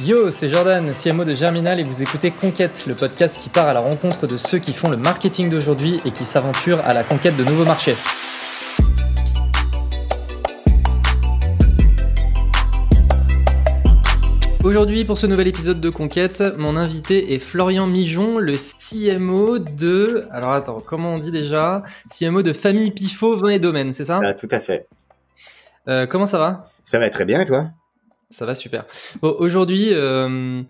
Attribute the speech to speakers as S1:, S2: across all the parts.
S1: Yo, c'est Jordan, CMO de Germinal et vous écoutez Conquête, le podcast qui part à la rencontre de ceux qui font le marketing d'aujourd'hui et qui s'aventurent à la conquête de nouveaux marchés. Aujourd'hui, pour ce nouvel épisode de Conquête, mon invité est Florian Mijon, le CMO de. Alors attends, comment on dit déjà? CMO de Famille Pifo, Vin et Domaine, c'est ça?
S2: Ah, Tout à fait.
S1: Euh, comment ça va?
S2: Ça va très bien et toi?
S1: Ça va super. Bon, aujourd'hui, euh,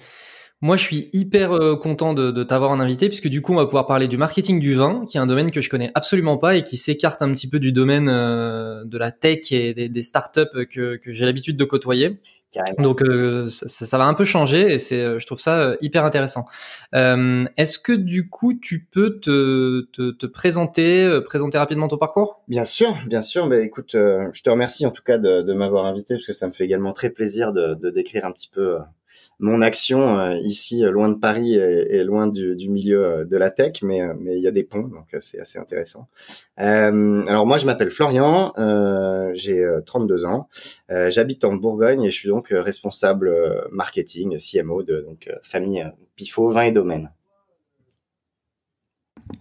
S1: moi, je suis hyper euh, content de, de t'avoir en invité, puisque du coup, on va pouvoir parler du marketing du vin, qui est un domaine que je connais absolument pas et qui s'écarte un petit peu du domaine euh, de la tech et des, des startups que, que j'ai l'habitude de côtoyer. Donc, euh, ça, ça, va un peu changer et c'est, je trouve ça hyper intéressant. Est-ce que du coup, tu peux te, te, te présenter, présenter rapidement ton parcours?
S2: Bien sûr, bien sûr. Mais écoute, je te remercie en tout cas de, de m'avoir invité, parce que ça me fait également très plaisir de, de décrire un petit peu mon action euh, ici, euh, loin de Paris et, loin du, milieu euh, de la tech, mais mais il y a des ponts, donc c'est assez intéressant. alors moi, je m'appelle Florian, j'ai 32 ans, j'habite en Bourgogne et je suis donc responsable marketing, CMO de donc famille Pifo, vin et domaine.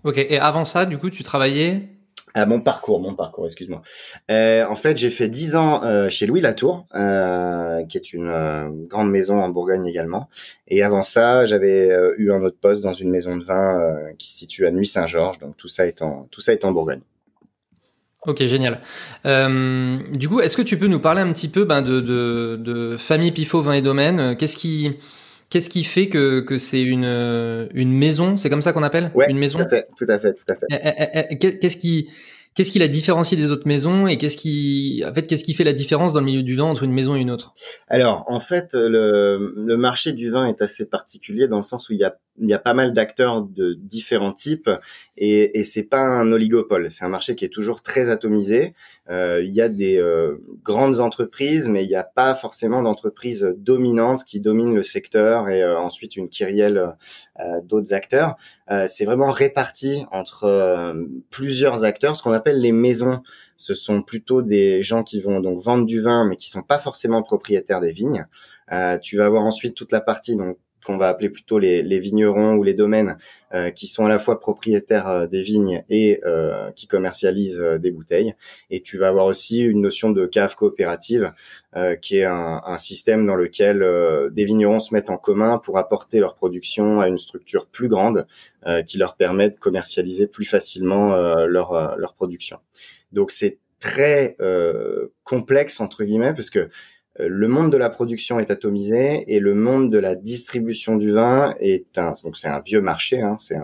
S1: Ok, et avant ça, du coup, tu travaillais
S2: ah, mon parcours, mon parcours, excuse-moi. Euh, en fait, j'ai fait dix ans euh, chez Louis Latour, euh, qui est une grande maison en Bourgogne également. Et avant ça, j'avais eu un autre poste dans une maison de vin qui se situe à Nuit-Saint-Georges. Donc tout ça est en Bourgogne.
S1: Ok, génial. du coup, est-ce que tu peux nous parler un petit peu ben, de, famille Pifo Vin et Domaine? Qu'est-ce qui Qu'est-ce qui fait que, que c'est une, une maison C'est comme ça qu'on appelle
S2: ouais,
S1: Une maison
S2: tout à fait, tout à fait, tout à fait.
S1: Eh, eh, eh, qu'est-ce qui, Qu'est-ce qui la différencie des autres maisons et qu'est-ce qui, en fait, qu'est-ce qui fait la différence dans le milieu du vin entre une maison et une autre?
S2: Alors, en fait, le, le marché du vin est assez particulier dans le sens où il y a, il y a pas mal d'acteurs de différents types et, et c'est pas un oligopole. C'est un marché qui est toujours très atomisé. Euh, il y a des euh, grandes entreprises, mais il n'y a pas forcément d'entreprises dominantes qui dominent le secteur et euh, ensuite une kyrielle euh, d'autres acteurs. c'est vraiment réparti entre plusieurs acteurs, ce qu'on appelle les maisons, ce sont plutôt des gens qui vont donc vendre du vin, mais qui sont pas forcément propriétaires des vignes. Euh, tu vas avoir ensuite toute la partie donc qu'on va appeler plutôt les, vignerons ou les domaines, euh, qui sont à la fois propriétaires euh, des vignes et qui commercialisent des bouteilles. Et tu vas avoir aussi une notion de cave coopérative, qui est un, un, système dans lequel des vignerons se mettent en commun pour apporter leur production à une structure plus grande, qui leur permet de commercialiser plus facilement leur, leur production. Donc c'est très complexe entre guillemets parce que euh, le monde de la production est atomisé et le monde de la distribution du vin est un donc c'est un vieux marché hein, c'est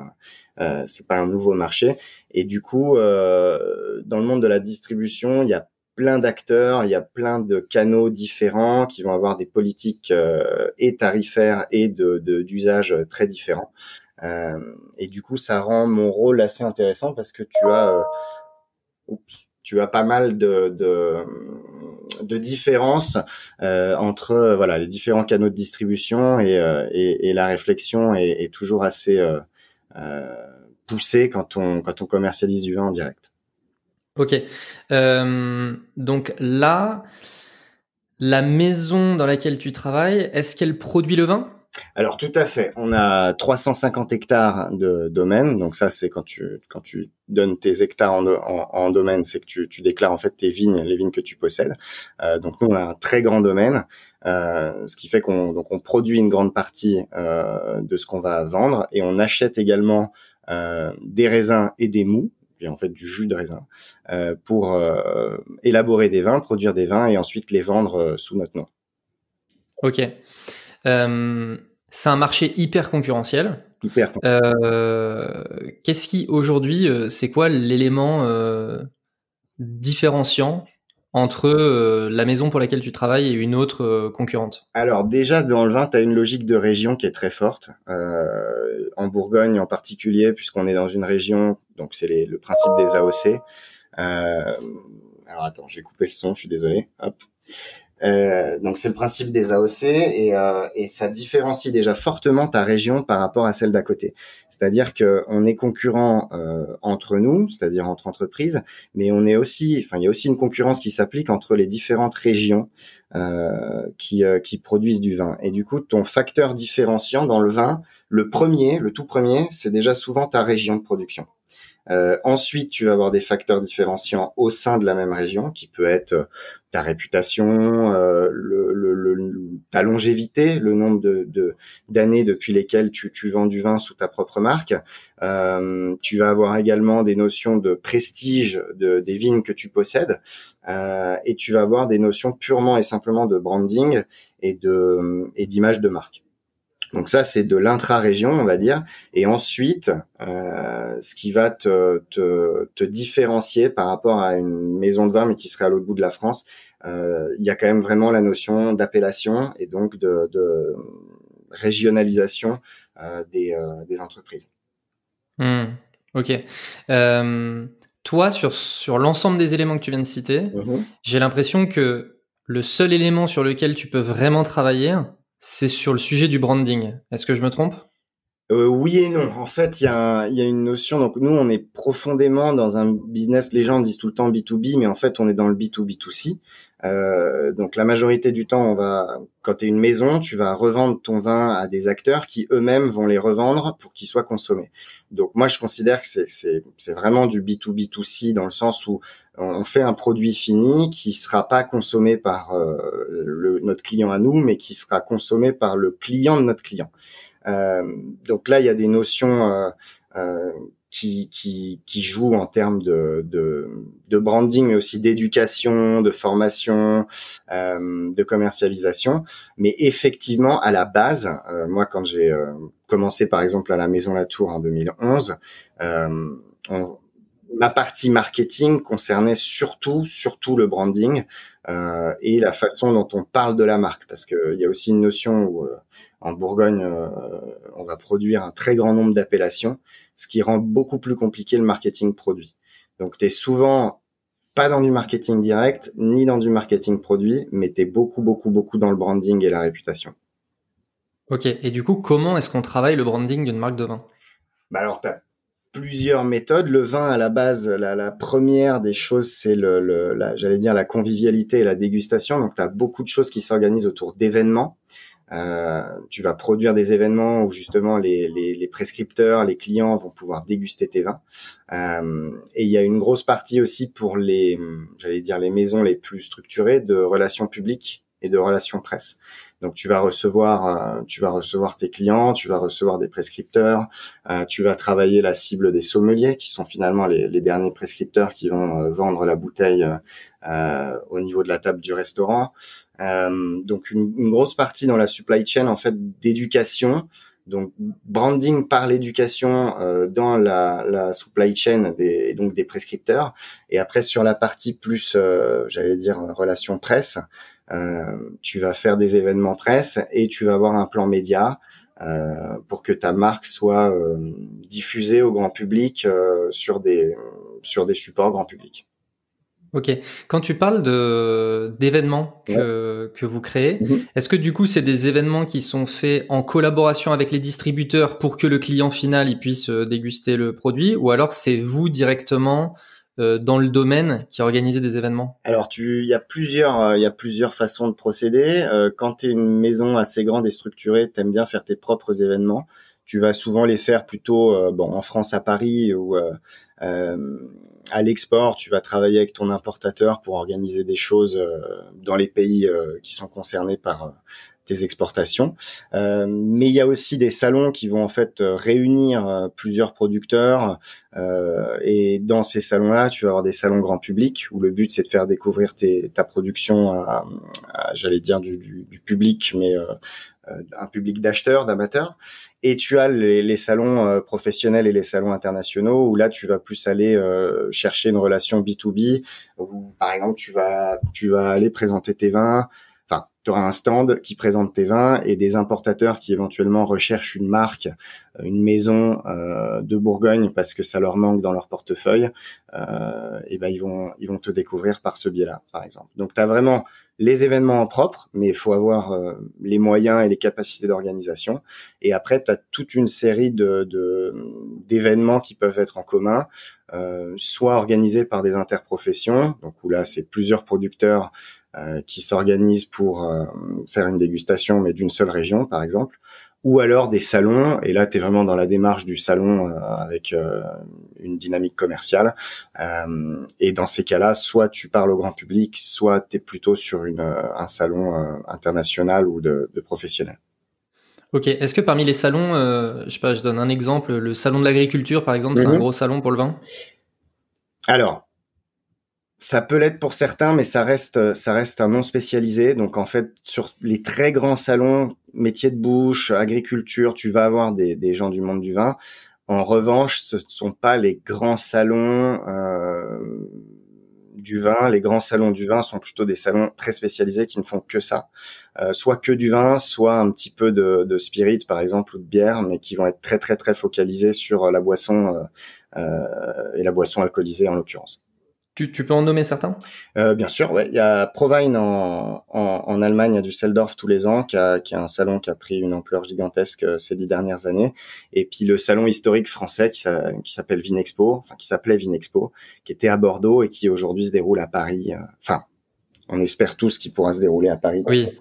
S2: euh, c'est pas un nouveau marché. Et du coup euh, dans le monde de la distribution il y a plein d'acteurs il y a plein de canaux différents qui vont avoir des politiques euh, et tarifaires et de d'usage très différents. Euh, et du coup ça rend mon rôle assez intéressant parce que tu as oups, tu as pas mal de, de, de différences euh, entre euh, voilà les différents canaux de distribution et, euh, et, et la réflexion est, est toujours assez euh, euh, poussée quand on quand on commercialise du vin en direct.
S1: Ok, donc là, la maison dans laquelle tu travailles, est-ce qu'elle produit le vin?
S2: Alors tout à fait. On a 350 hectares de domaine. Donc ça, c'est quand tu quand tu donnes tes hectares en, en, domaine, c'est que tu, tu, déclares en fait tes vignes, les vignes que tu possèdes. Euh, donc nous, on a un très grand domaine, euh, ce qui fait qu'on donc on produit une grande partie euh, de ce qu'on va vendre et on achète également euh, des raisins et des mous et en fait du jus de raisin euh, pour euh, élaborer des vins, produire des vins et ensuite les vendre sous notre nom.
S1: Ok. Euh, c'est un marché hyper concurrentiel.
S2: Hyper.
S1: Euh, Qu'est-ce qui aujourd'hui, euh, c'est quoi l'élément différenciant entre euh, la maison pour laquelle tu travailles et une autre euh, concurrente?
S2: Alors déjà dans le vin, tu as une logique de région qui est très forte. Euh, en Bourgogne en particulier, puisqu'on est dans une région, donc c'est le principe des AOC. alors attends, j'ai coupé le son, je suis désolé. Hop. Euh, donc c'est le principe des AOC et, euh, et, ça différencie déjà fortement ta région par rapport à celle d'à côté. C'est-à-dire que on est concurrent euh, entre nous, c'est-à-dire entre entreprises, mais on est aussi, enfin il y a aussi une concurrence qui s'applique entre les différentes régions euh, qui, euh, qui produisent du vin. Et du coup, ton facteur différenciant dans le vin, le premier, le tout premier, c'est déjà souvent ta région de production. Euh, ensuite, tu vas avoir des facteurs différenciants au sein de la même région, qui peut être ta réputation, euh, ta longévité, le nombre de d'années depuis lesquelles tu, tu, vends du vin sous ta propre marque. Euh, tu vas avoir également des notions de prestige de, des vignes que tu possèdes, euh, et tu vas avoir des notions purement et simplement de branding et de et d'image de marque. Donc ça, c'est de l'intra-région, on va dire. Et ensuite, euh, ce qui va te, te, te, différencier par rapport à une maison de vin, mais qui serait à l'autre bout de la France, euh, il y a quand même vraiment la notion d'appellation et donc de, de régionalisation euh, des, euh, des, entreprises.
S1: Mmh, ok. Euh, toi, sur, sur l'ensemble des éléments que tu viens de citer, mmh j'ai l'impression que le seul élément sur lequel tu peux vraiment travailler, c'est sur le sujet du branding. Est-ce que je me trompe?
S2: Euh, oui et non. En fait, il y a, y a, une notion. Donc nous, on est profondément dans un business. Les gens disent tout le temps B2B, mais en fait, on est dans le B2B2C. Euh, donc la majorité du temps, on va, quand tu es une maison, tu vas revendre ton vin à des acteurs qui eux-mêmes vont les revendre pour qu'ils soient consommés. Donc moi, je considère que c'est vraiment du B2B2C dans le sens où on fait un produit fini qui sera pas consommé par euh, le, notre client à nous, mais qui sera consommé par le client de notre client. Euh, donc là, il y a des notions euh, qui, qui, qui jouent en termes de, de, de branding, mais aussi d'éducation, de formation, euh, de commercialisation. Mais effectivement, à la base, euh, moi, quand j'ai euh, commencé, par exemple, à la Maison Latour en 2011, on, ma partie marketing concernait surtout, surtout le branding euh, et la façon dont on parle de la marque, parce qu'il y a aussi une notion où euh, en Bourgogne, euh, on va produire un très grand nombre d'appellations, ce qui rend beaucoup plus compliqué le marketing produit. Donc, tu es souvent pas dans du marketing direct, ni dans du marketing produit, mais tu es beaucoup, beaucoup, beaucoup dans le branding et la réputation.
S1: Ok, et du coup, comment est-ce qu'on travaille le branding d'une marque de vin?
S2: Bah alors, tu plusieurs méthodes. Le vin, à la base, la, la première des choses, c'est le, le j'allais dire la convivialité et la dégustation. Donc, tu as beaucoup de choses qui s'organisent autour d'événements. Euh, tu vas produire des événements où justement les, les, les, prescripteurs, les clients vont pouvoir déguster tes vins. Euh, et il y a une grosse partie aussi pour les, j'allais dire les maisons les plus structurées de relations publiques et de relations presse. Donc tu vas recevoir, euh, tu vas recevoir tes clients, tu vas recevoir des prescripteurs, euh, tu vas travailler la cible des sommeliers qui sont finalement les, les derniers prescripteurs qui vont euh, vendre la bouteille au niveau de la table du restaurant. donc une, une, grosse partie dans la supply chain en fait d'éducation. Donc branding par l'éducation dans la, la, supply chain des donc des prescripteurs et après sur la partie plus j'allais dire relation presse euh, tu vas faire des événements presse et tu vas avoir un plan média euh, pour que ta marque soit euh, diffusée au grand public sur des sur des supports grand public.
S1: Ok. Quand tu parles de d'événements que, que vous créez, mhm. est-ce que du coup c'est des événements qui sont faits en collaboration avec les distributeurs pour que le client final il puisse déguster le produit, ou alors c'est vous directement euh, dans le domaine qui organisait des événements
S2: Alors, il y a plusieurs, euh, il y a plusieurs façons de procéder. Euh, quand tu es une maison assez grande et structurée, t'aimes bien faire tes propres événements. Tu vas souvent les faire plutôt, bon, en France à Paris ou à l'export. Tu vas travailler avec ton importateur pour organiser des choses dans les pays qui sont concernés par tes exportations. Euh, mais il y a aussi des salons qui vont en fait euh, réunir euh, plusieurs producteurs euh, et dans ces salons-là, tu vas avoir des salons grand public où le but c'est de faire découvrir tes, ta production à, j'allais dire du, du, du, public, mais euh, un public d'acheteurs, d'amateurs. Et tu as les, les salons professionnels et les salons internationaux où là tu vas plus aller chercher une relation B2B où par exemple tu vas tu vas aller présenter tes vins tu auras un stand qui présente tes vins et des importateurs qui éventuellement recherchent une marque, euh, une maison euh, de Bourgogne parce que ça leur manque dans leur portefeuille. Euh, et ben ils vont ils vont te découvrir par ce biais-là, par exemple. Donc tu as vraiment les événements en propre, mais il faut avoir euh, les moyens et les capacités d'organisation. Et après, tu as toute une série de d'événements qui peuvent être en commun, euh, soit organisés par des interprofessions, donc où là c'est plusieurs producteurs euh, qui s'organisent pour faire une dégustation, mais d'une seule région, par exemple, ou alors des salons, et là tu es vraiment dans la démarche du salon euh, avec euh, une dynamique commerciale. Euh, et dans ces cas-là, soit tu parles au grand public, soit tu es plutôt sur une, un salon international ou de, de professionnels.
S1: Ok, est-ce que parmi les salons, je sais pas, je donne un exemple, le salon de l'agriculture par exemple, c'est un mhm. gros salon pour le vin?
S2: Alors, ça peut l'être pour certains, mais ça reste, reste un non spécialisé. Donc en fait, sur les très grands salons métier de bouche, agriculture, tu vas avoir des, gens du monde du vin. En revanche, ce ne sont pas les grands salons euh, du vin. Les grands salons du vin sont plutôt des salons très spécialisés qui ne font que ça. Euh, soit que du vin, soit un petit peu de, de, spirit, par exemple, ou de bière, mais qui vont être très très très focalisés sur la boisson euh, euh et la boisson alcoolisée en l'occurrence.
S1: Tu, tu, peux en nommer certains?
S2: Euh, Bien sûr, ouais. Il y a Provine en, en, en Allemagne, à Düsseldorf tous les ans, qui a, qui a un salon qui a pris une ampleur gigantesque euh, ces dix dernières années. Et puis le salon historique français qui, s'appelle Vinexpo, enfin qui s'appelait Vinexpo, qui était à Bordeaux et qui aujourd'hui se déroule à Paris. Euh, enfin, on espère tous qu'il pourra se dérouler à Paris.
S1: Oui.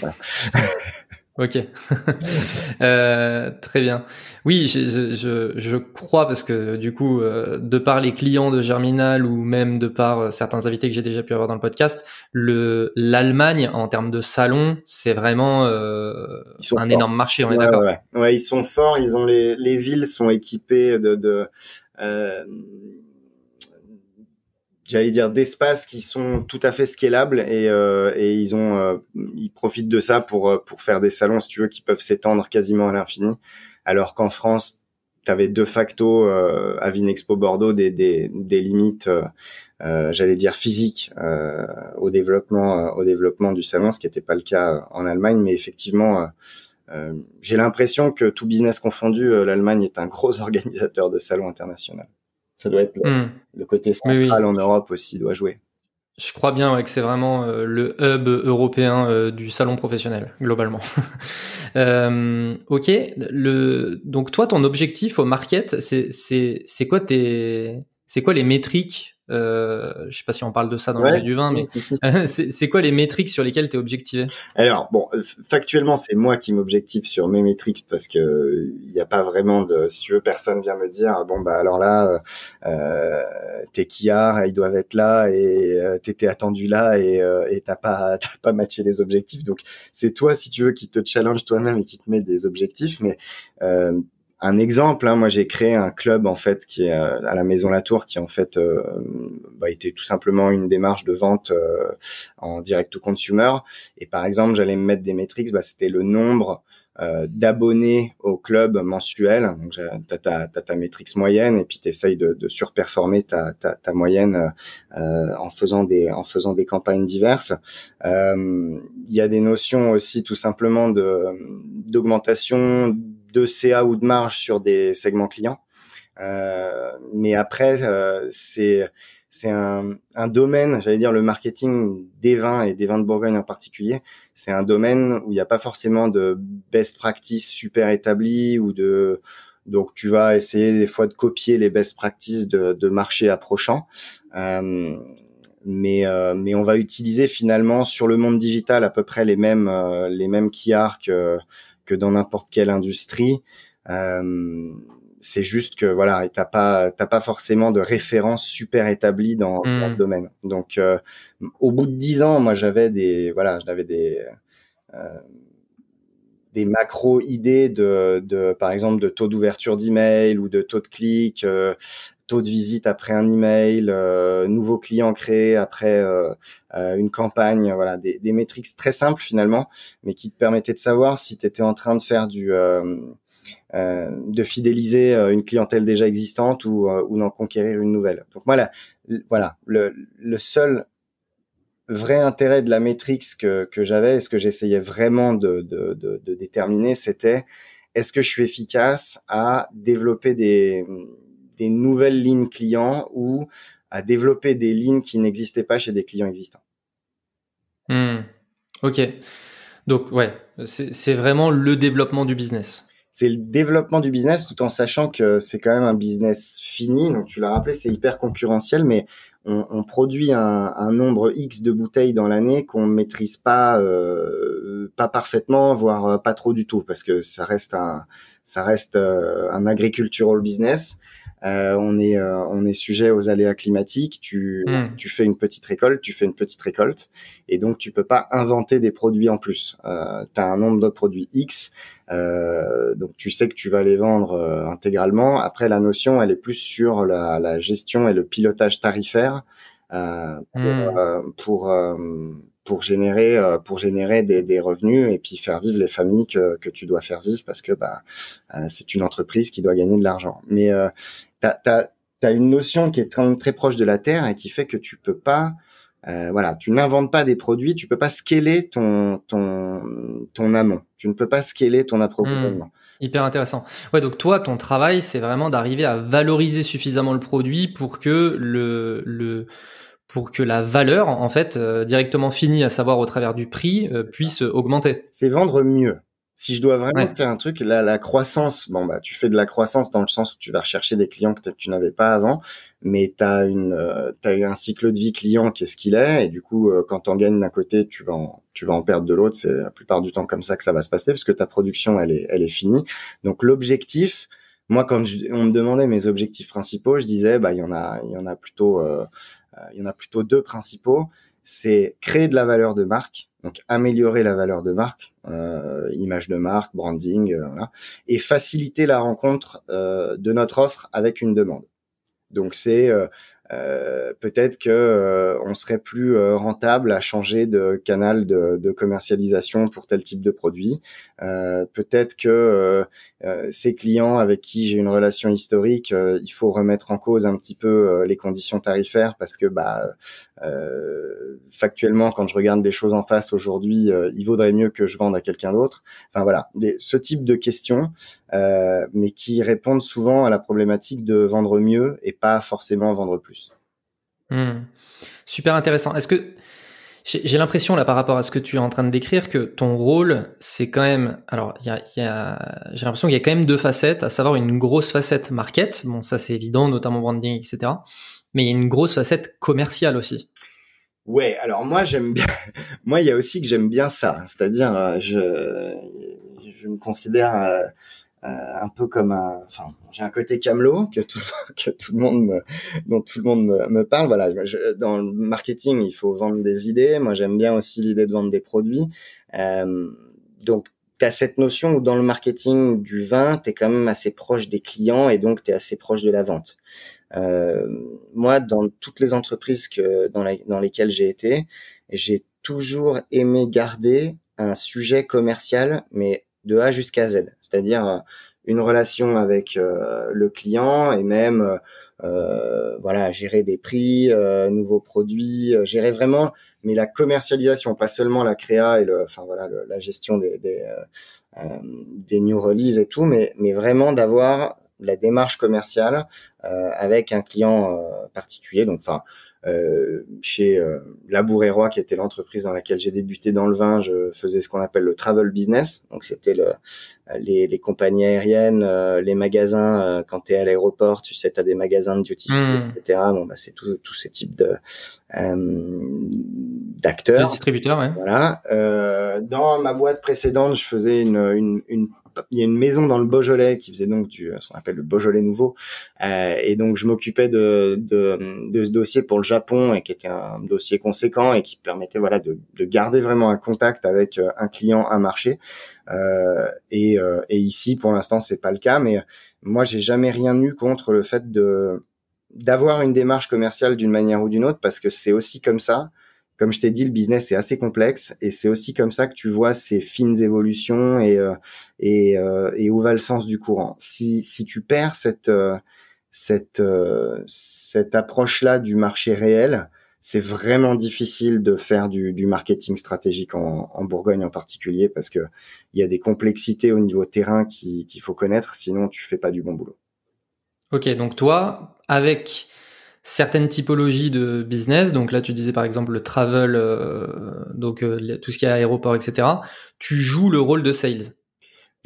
S1: Voilà. Ok, euh, très bien. Oui, je, je, je, crois parce que du coup, euh, de par les clients de Germinal ou même de par euh, certains invités que j'ai déjà pu avoir dans le podcast, le l'Allemagne en termes de salon, c'est vraiment euh, un énorme marché. On est d'accord?
S2: Ouais, ouais. ils sont forts. Ils ont les les villes sont équipées de, de euh, j'allais dire d'espaces qui sont tout à fait scalables et, euh, et ils ont euh, ils profitent de ça pour euh, pour faire des salons si tu veux qui peuvent s'étendre quasiment à l'infini. Alors qu'en France tu avais de facto euh, à Vinexpo Bordeaux des des, des limites euh, j'allais dire physiques au développement au développement du salon ce qui n'était pas le cas en Allemagne. Mais effectivement j'ai l'impression que tout business confondu l'Allemagne est un gros organisateur de salons internationaux ça doit être le, hmm. côté central en Europe aussi doit jouer.
S1: Je crois bien ouais, que c'est vraiment euh, le hub européen euh, du salon professionnel, globalement. euh, ok, le, donc toi, ton objectif au market, c'est quoi, tes, quoi les métriques euh, je sais pas si on parle de ça dans le du vin, mais c'est quoi les métriques sur lesquelles tu es objectivé?
S2: Alors bon, factuellement, c'est moi qui m'objective sur mes métriques parce que il n'y a pas vraiment de, si tu veux, personne vient me dire bon bah alors là, euh, tes quillards ils doivent être là et euh, t'étais attendu là et euh, t'as pas t'as pas matché les objectifs. Donc c'est toi si tu veux qui te challenge toi-même et qui te met des objectifs, mais euh, un exemple, hein, moi j'ai créé un club en fait qui est euh, à la Maison Latour, qui en fait euh, bah, était tout simplement une démarche de vente euh, en direct to consumer. Et par exemple, j'allais me mettre des métriques, bah, c'était le nombre d'abonnés au club mensuel. Donc t'as ta, ta, ta métrique moyenne et puis t'essayes de, de surperformer ta, ta, ta moyenne en faisant des en faisant des campagnes diverses. Il y a des notions aussi tout simplement de d'augmentation de CA ou de marge sur des segments clients. Euh, mais après, euh, c'est un, domaine, j'allais dire le marketing des vins et des vins de Bourgogne en particulier, c'est un domaine où il n'y a pas forcément de best practice super établi ou de donc tu vas essayer des fois de copier les best practices de, de marché approchant. Euh, mais mais on va utiliser finalement sur le monde digital à peu près les mêmes euh, les mêmes que dans n'importe quelle industrie. Euh, c'est juste que voilà, t'as pas t'as pas forcément de référence super établie dans, le hmm. domaine. Donc euh, au bout de dix ans, moi j'avais des voilà, j'avais des euh, des macro idées de, de par exemple de taux d'ouverture d'email ou de taux de clic, euh, taux de visite après un email, euh, nouveaux clients créés après euh, euh, une campagne, voilà, des, des métriques très simples finalement, mais qui te permettaient de savoir si tu étais en train de faire du de fidéliser une clientèle déjà existante ou, ou d'en conquérir une nouvelle. Donc voilà, voilà, le, le seul vrai intérêt de la métrique que, que j'avais ce que j'essayais vraiment de, de, de, de déterminer, c'était est-ce que je suis efficace à développer des, des nouvelles lignes clients ou à développer des lignes qui n'existaient pas chez des clients existants.
S1: Hmm. Ok. Donc ouais, c'est vraiment le développement du business.
S2: C'est le développement du business tout en sachant que c'est quand même un business fini. Donc tu l'as rappelé, c'est hyper concurrentiel, mais on, on produit un, un, nombre X de bouteilles dans l'année qu'on maîtrise pas euh, pas parfaitement, voire euh, pas trop du tout, parce que ça reste un ça reste euh, un agricultural business. Euh, on est euh, on est sujet aux aléas climatiques. Tu hmm. tu fais une petite récolte, tu fais une petite récolte, et donc tu peux pas inventer des produits en plus. Euh, tu as un nombre de produits X, euh, donc tu sais que tu vas les vendre intégralement. Après la notion, elle est plus sur la, la gestion et le pilotage tarifaire pour, hmm. pour pour générer pour générer des, des, revenus et puis faire vivre les familles que, que tu dois faire vivre parce que bah c'est une entreprise qui doit gagner de l'argent. Mais t'as as, une notion qui est très, très, proche de la terre et qui fait que tu peux pas euh, voilà, tu n'inventes pas des produits, tu peux pas scaler ton ton ton amont. Tu ne peux pas scaler ton approvisionnement.
S1: Hmm. hyper intéressant. Ouais, donc toi, ton travail, c'est vraiment d'arriver à valoriser suffisamment le produit pour que le le pour que la valeur, en fait, euh, directement finie, à savoir au travers du prix, euh, puisse augmenter.
S2: C'est vendre mieux. Si je dois vraiment faire un truc, la, la croissance, bon bah tu fais de la croissance dans le sens où tu vas rechercher des clients que tu n'avais pas avant, mais tu as une euh, as un cycle de vie client qui est ce qu'il est et du coup euh, quand tu en gagnes d'un côté, tu vas en, tu vas en perdre de l'autre, c'est la plupart du temps comme ça que ça va se passer parce que ta production elle est elle est finie. Donc l'objectif moi quand on me demandait mes objectifs principaux, je disais bah il y en a il y en a plutôt euh, euh, il y en a plutôt deux principaux, c'est créer de la valeur de marque donc améliorer la valeur de marque, euh, image de marque, branding, euh, voilà, et faciliter la rencontre euh, de notre offre avec une demande. Donc c'est euh, euh, peut-être que euh, on serait plus euh, rentable à changer de canal de, de commercialisation pour tel type de produit. peut-être que ces clients avec qui j'ai une relation historique, il faut remettre en cause un petit peu les conditions tarifaires parce que bah factuellement, quand je regarde les choses en face aujourd'hui, il vaudrait mieux que je vende à quelqu'un d'autre. Enfin voilà, ce type de questions, mais qui répondent souvent à la problématique de vendre mieux et pas forcément vendre plus.
S1: Hmm. Super intéressant. Est-ce que j'ai l'impression là par rapport à ce que tu es en train de décrire que ton rôle c'est quand même alors y a, y a j'ai l'impression qu'il y a quand même deux facettes à savoir une grosse facette market bon ça c'est évident notamment branding etc mais il y a une grosse facette commerciale aussi
S2: ouais alors moi j'aime bien moi il y a aussi que j'aime bien ça c'est-à-dire euh, je je me considère euh, un peu comme un, enfin, j'ai un côté camelot que tout que tout le monde me, dont tout le monde me, me parle. Voilà, dans le marketing, il faut vendre des idées. Moi, j'aime bien aussi l'idée de vendre des produits. Euh, donc, tu as cette notion où dans le marketing du vin, tu es quand même assez proche des clients et donc tu es assez proche de la vente. Euh, moi, dans toutes les entreprises que dans, dans lesquelles j'ai été, j'ai toujours aimé garder un sujet commercial, mais de A jusqu'à Z, c'est-à-dire euh, une relation avec euh, le client et même euh, voilà gérer des prix, nouveaux produits, gérer vraiment mais la commercialisation, pas seulement la créa et le, enfin voilà la gestion des des, des new releases et tout, mais mais vraiment d'avoir la démarche commerciale avec un client particulier. Donc enfin euh, chez euh, Roi, qui était l'entreprise dans laquelle j'ai débuté dans le vin, je faisais ce qu'on appelle le travel business. Donc c'était le, les, les, compagnies aériennes, euh, les magasins. Euh, quand tu es à l'aéroport, tu sais, tu as des magasins de duty free, mmh. etc. Bon, bah, c'est tous ces types de d'acteurs.
S1: De distributeurs, ouais.
S2: Voilà. dans ma boîte précédente, je faisais une, une, une il y a une maison dans le Beaujolais qui faisait donc du ce qu'on appelle le Beaujolais nouveau. Euh, et donc je m'occupais de, de, de ce dossier pour le Japon et qui était un dossier conséquent et qui permettait voilà de, de garder vraiment un contact avec euh, un client un marché. Euh, et, euh, et ici pour l'instant c'est pas le cas mais moi j'ai jamais rien eu contre le fait de d'avoir une démarche commerciale d'une manière ou d'une autre parce que c'est aussi comme ça comme je t'ai dit, le business est assez complexe et c'est aussi comme ça que tu vois ces fines évolutions et euh, et, euh, et où va le sens du courant. Si si tu perds cette euh, cette cette approche là du marché réel, c'est vraiment difficile de faire du, du marketing stratégique en, en, Bourgogne en particulier parce que il y a des complexités au niveau terrain qu'il faut connaître, sinon tu fais pas du bon boulot.
S1: Ok, donc toi, avec certaines typologies de business. Donc là, tu disais par exemple le travel, donc tout ce qui est aéroport, etc. Tu joues le rôle de sales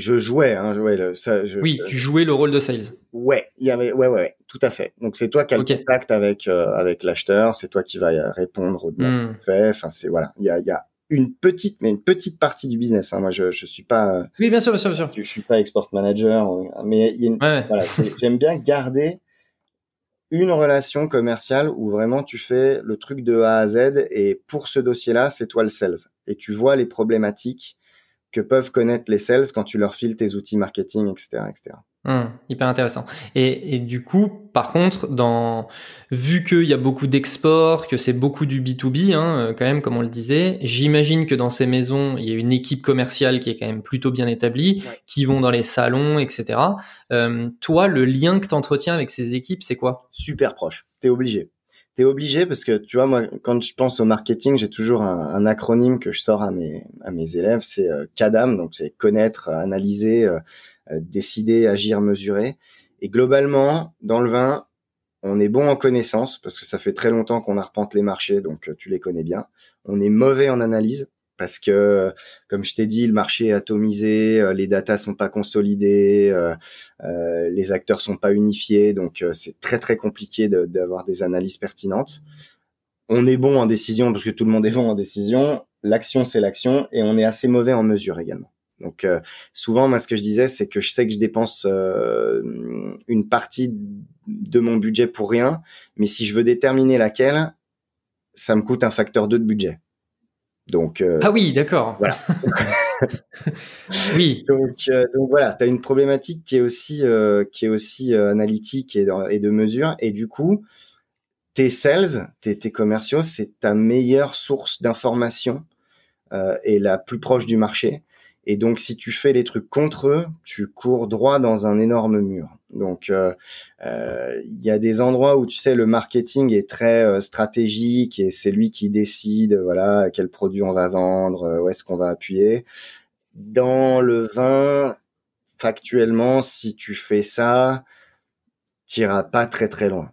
S2: je jouais, hein, jouais ça,
S1: oui, tu jouais le rôle de sales.
S2: Ouais, il y avait, ouais, ouais, tout à fait. Donc c'est toi qui as le contact avec euh, avec l'acheteur, c'est toi qui vas répondre aux demandes hmm. Enfin c'est voilà, il y a, y a une petite, mais une petite partie du business. Hein. Moi, je je suis pas.
S1: Oui, bien sûr, bien sûr, bien sûr.
S2: Je, suis pas export manager, mais il y a une, voilà, j'aime bien garder une relation commerciale où vraiment tu fais le truc de A à Z et pour ce dossier-là, c'est toi le sales et tu vois les problématiques que peuvent connaître les sales quand tu leur files tes outils marketing, etc., etc.
S1: Hum, hyper intéressant. Et, et, du coup, par contre, dans vu qu'il y a beaucoup d'exports, que c'est beaucoup du B2B, hein, euh, quand même, comme on le disait, j'imagine que dans ces maisons, il y a une équipe commerciale qui est quand même plutôt bien établie, qui vont dans les salons, etc. Euh, toi, le lien que tu entretiens avec ces équipes, c'est quoi?
S2: Super proche. T'es obligé t'es obligé parce que tu vois moi quand je pense au marketing j'ai toujours un, acronyme que je sors à mes à mes élèves c'est euh, CADAM donc c'est connaître analyser euh, euh, décider agir mesurer et globalement dans le vin on est bon en connaissance parce que ça fait très longtemps qu'on arpente les marchés donc tu les connais bien on est mauvais en analyse parce que, comme je t'ai dit, le marché est atomisé, euh, les datas sont pas consolidées, euh, euh, les acteurs sont pas unifiés, donc c'est très très compliqué d'avoir des analyses pertinentes. On est bon en décision parce que tout le monde est bon en décision. L'action c'est l'action et on est assez mauvais en mesure également. Donc souvent, moi, ce que je disais, c'est que je sais que je dépense une partie de mon budget pour rien, mais si je veux déterminer laquelle, ça me coûte un facteur 2 de budget. Donc
S1: euh, ah oui, d'accord.
S2: Voilà.
S1: oui.
S2: Donc, euh, donc voilà, tu as une problématique qui est aussi euh, qui est aussi analytique et, et, de mesure et du coup tes sales, tes, tes commerciaux, c'est ta meilleure source d'information et la plus proche du marché. Et donc, si tu fais les trucs contre eux, tu cours droit dans un énorme mur. Donc, euh, euh, il y a des endroits où tu sais le marketing est très euh, stratégique et c'est lui qui décide, voilà, quel produit on va vendre, où est-ce qu'on va appuyer. Dans le vin, factuellement, si tu fais ça, t'iras pas très très loin.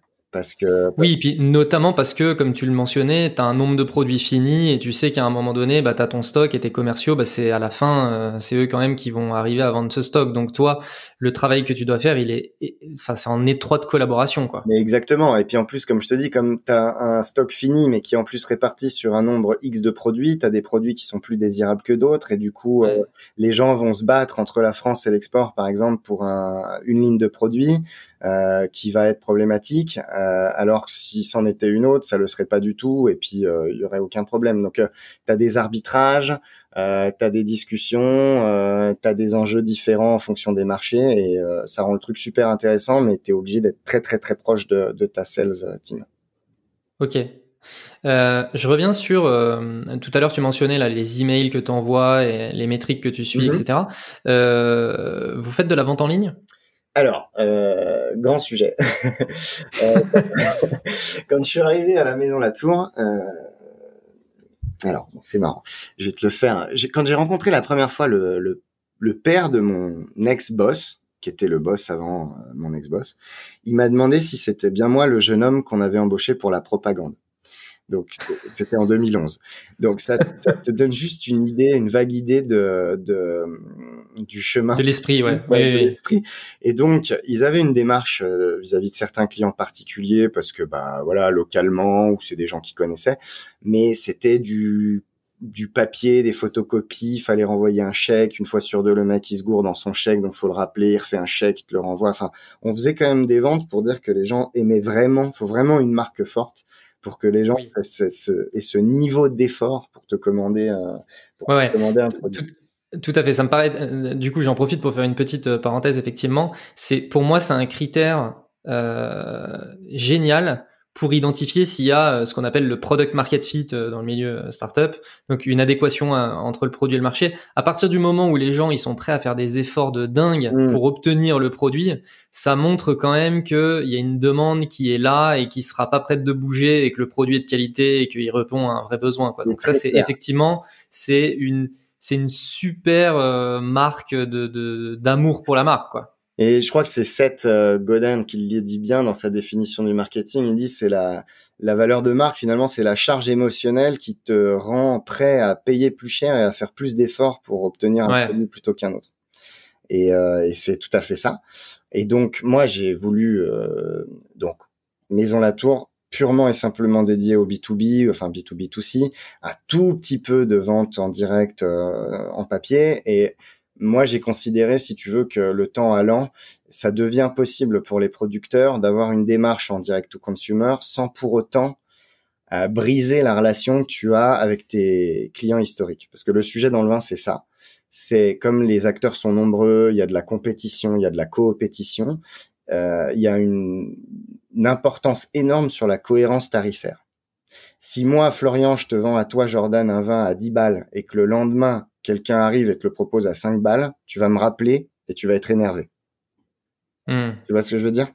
S1: Oui, et puis notamment parce que comme tu le mentionnais, tu un nombre de produits finis et tu sais qu'à un moment donné, bah tu as ton stock et tes commerciaux, bah c'est à la fin euh, c'est eux quand même qui vont arriver à vendre ce stock. Donc toi, le travail que tu dois faire, il est enfin c'est en étroite collaboration quoi.
S2: Mais exactement et puis en plus comme je te dis comme tu as un stock fini mais qui est en plus réparti sur un nombre X de produits, tu as des produits qui sont plus désirables que d'autres et du coup euh, les gens vont se battre entre la France et l'export par exemple pour un, une ligne de produits euh, qui va être problématique, euh, alors que si c'en était une autre, ça le serait pas du tout, et puis euh, il y aurait aucun problème. Donc, tu as des arbitrages, euh, tu as des discussions, euh, tu as des enjeux différents en fonction des marchés, et ça rend le truc super intéressant, mais tu es obligé d'être très très très proche de, de ta sales team.
S1: Ok, euh, je reviens sur tout à l'heure tu mentionnais là les emails que tu envoies et les métriques que tu suis, mm-hmm. etc. Euh, vous faites de la vente en ligne?
S2: Alors, euh, grand sujet. Euh, quand je suis arrivé à la maison La Tour, euh, alors c'est marrant, je vais te le faire. Quand j'ai rencontré la première fois le, père de mon ex-boss, qui était le boss avant mon ex-boss, il m'a demandé si c'était bien moi le jeune homme qu'on avait embauché pour la propagande. Donc c'était en 2011. Donc ça, ça, te donne juste une idée, une vague idée de, de du chemin
S1: de l'esprit, ouais.
S2: de l'esprit. Et donc ils avaient une démarche euh, vis-à-vis de certains clients particuliers parce que bah voilà localement ou c'est des gens qui connaissaient, mais c'était du du papier, des photocopies, il fallait renvoyer un chèque, une fois sur deux le mec il se gourde dans son chèque, donc faut le rappeler, il refait un chèque, il te le renvoie. Enfin, on faisait quand même des ventes pour dire que les gens aimaient vraiment, faut vraiment une marque forte pour que les gens aient ce, niveau d'effort pour te commander, un, produit.
S1: Tout, à fait, ça me paraît. Euh, du coup, j'en profite pour faire une petite euh, parenthèse. Effectivement, c'est pour moi, c'est un critère euh, génial pour identifier s'il y a euh, ce qu'on appelle le product market fit euh, dans le milieu euh, startup, donc une adéquation entre le produit et le marché. À partir du moment où les gens ils sont prêts à faire des efforts de dingue mm. pour obtenir le produit, ça montre quand même qu'il y a une demande qui est là et qui sera pas prête de bouger et que le produit est de qualité et qu'il répond à un vrai besoin. Quoi. Donc ça c'est effectivement c'est une c'est une super marque de d'amour pour la marque quoi.
S2: Et je crois que c'est Seth euh, Godin qui le dit bien dans sa définition du marketing. Il dit c'est la la valeur de marque finalement c'est la charge émotionnelle qui te rend prêt à payer plus cher et à faire plus d'efforts pour obtenir un produit plutôt qu'un autre. Et, euh, et c'est tout à fait ça. Et donc moi j'ai voulu euh, donc Maison Latour purement et simplement dédié au B2B, enfin B2B2C, un tout petit peu de vente en direct euh, en papier et moi, j'ai considéré, si tu veux, que le temps allant, ça devient possible pour les producteurs d'avoir une démarche en direct to consumer sans pour autant euh, briser la relation que tu as avec tes clients historiques. Parce que le sujet dans le vin, c'est ça. C'est comme les acteurs sont nombreux, il y a de la compétition, il y a de la coopétition, euh, il y a une, une importance énorme sur la cohérence tarifaire. Si moi, Florian, je te vends à toi, Jordan, un vin à 10 balles et que le lendemain, quelqu'un arrive et te le propose à 5 balles, tu vas me rappeler et tu vas être énervé. Hmm. Tu vois ce que je veux dire?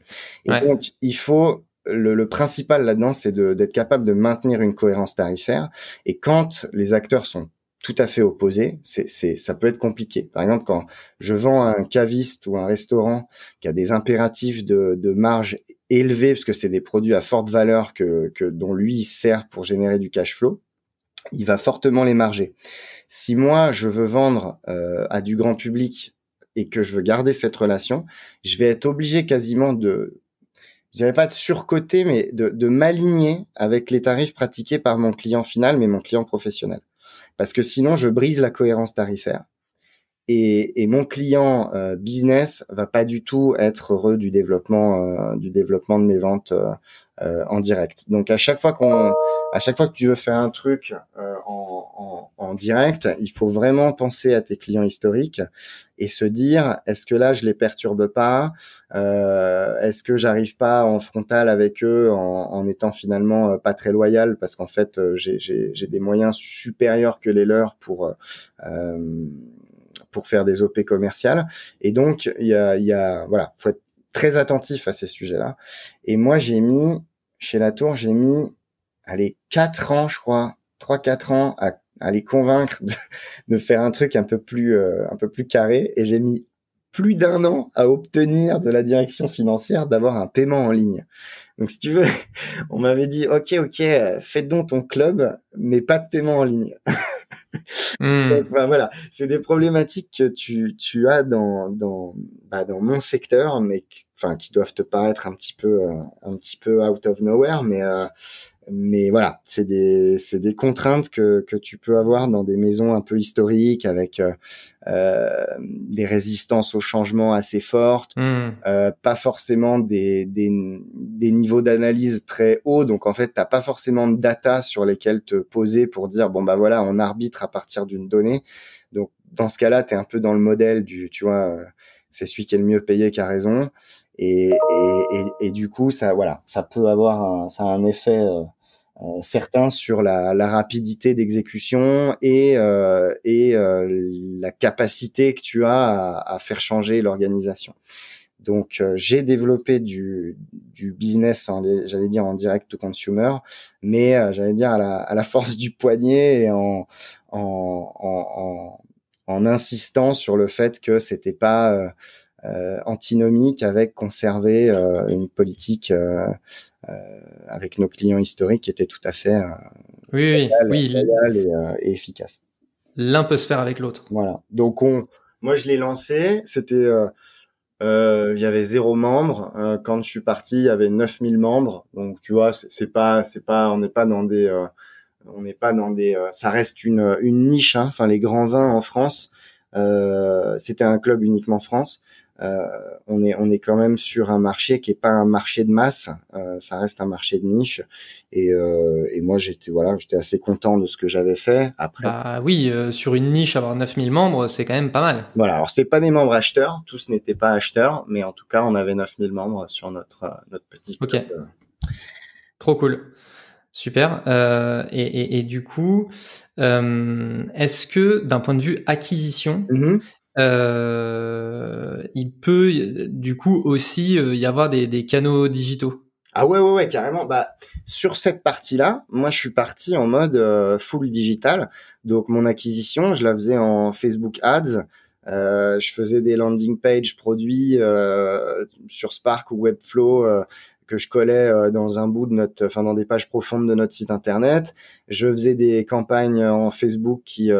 S2: Et donc, il faut le, principal là-dedans, c'est d'être capable de maintenir une cohérence tarifaire. Et quand les acteurs sont tout à fait opposés, c'est, ça peut être compliqué. Par exemple, quand je vends à un caviste ou un restaurant qui a des impératifs de, de marge élevés, parce que c'est des produits à forte valeur que, que dont lui il sert pour générer du cash flow, il va fortement les marger. Si moi, je veux vendre euh, à du grand public et que je veux garder cette relation, je vais être obligé quasiment de, je dirais pas de surcoter, mais de, de m'aligner avec les tarifs pratiqués par mon client final, mais mon client professionnel. Parce que sinon, je brise la cohérence tarifaire. Et, et mon client euh, business va pas du tout être heureux du développement euh, du développement de mes ventes euh, euh, en direct. Donc à chaque fois qu'on, à chaque fois que tu veux faire un truc euh, en, en, en, direct, il faut vraiment penser à tes clients historiques et se dire est-ce que là je les perturbe pas, euh, est-ce que j'arrive pas en frontal avec eux en, en étant finalement pas très loyal? Parce qu'en fait j'ai des moyens supérieurs que les leurs pour pour faire des OP commerciales et donc il y a, y a voilà faut être très attentif à ces sujets-là. Et moi, j'ai mis, chez la tour, j'ai mis, allez, quatre ans, je crois, trois, quatre ans à, à les convaincre de, de, faire un truc un peu plus, euh, un peu plus carré. Et j'ai mis plus d'un an à obtenir de la direction financière d'avoir un paiement en ligne. Donc, si tu veux, on m'avait dit, OK, OK, faites donc ton club, mais pas de paiement en ligne. Hmm. voilà, c'est des problématiques que tu, tu as dans, dans, bah, dans mon secteur, mais enfin qui doivent te paraître un petit peu euh, un petit peu out of nowhere, mais euh, mais voilà, c'est des c'est des contraintes que que tu peux avoir dans des maisons un peu historiques avec euh, euh des résistances au changement assez fortes, hmm. euh, pas forcément des des, des niveaux d'analyse très hauts, donc en fait t'as pas forcément de data sur lesquels te poser pour dire bon bah voilà on arbitre à partir d'une donnée, donc dans ce cas-là t'es un peu dans le modèle du tu vois c'est celui qui est le mieux payé qui a raison. Et, et, et, du coup, ça, voilà, ça peut avoir un, ça a un effet euh, euh certain sur la, la rapidité d'exécution et, euh, et euh, la capacité que tu as à, à faire changer l'organisation. Donc, euh, j'ai développé du, du business, j'allais dire en direct to consumer, mais j'allais dire à la, à la force du poignet et en, en, en, en insistant sur le fait que c'était pas euh, euh, antinomique avec conserver euh, une politique avec nos clients historiques qui était tout à fait
S1: oui, oui,
S2: et, efficace.
S1: L'un peut se faire avec l'autre.
S2: Voilà. Donc on, moi je l'ai lancé, c'était il y avait zéro membre. quand je suis parti, il y avait 9000 membres. Donc tu vois, c'est pas, c'est pas, on n'est pas dans des, on n'est pas dans des, euh, ça reste une, une niche. Hein. Enfin, les grands vins en France, euh, c'était un club uniquement France. Euh, on est on est quand même sur un marché qui est pas un marché de masse, euh, ça reste un marché de niche. Et, euh, et moi j'étais voilà j'étais assez content de ce que j'avais fait. Après
S1: bah oui sur une niche avoir 9000 membres c'est quand même pas mal.
S2: Voilà alors c'est pas des membres acheteurs, tous n'étaient pas acheteurs, mais en tout cas on avait 9000 membres sur notre notre petit club. Ok.
S1: Trop cool. Super. Euh, et, et, et, du coup, euh, est-ce que d'un point de vue acquisition, mm-hmm. Euh, il peut du coup aussi euh, y avoir des, canaux digitaux
S2: Ah ouais, ouais, ouais, carrément. Bah, sur cette partie-là, moi, je suis parti en mode euh, full digital. Donc, mon acquisition, je la faisais en Facebook Ads. Je faisais des landing pages produits sur Spark ou Webflow que je collais euh, dans un bout de notre, enfin dans des pages profondes de notre site internet. Je faisais des campagnes en Facebook qui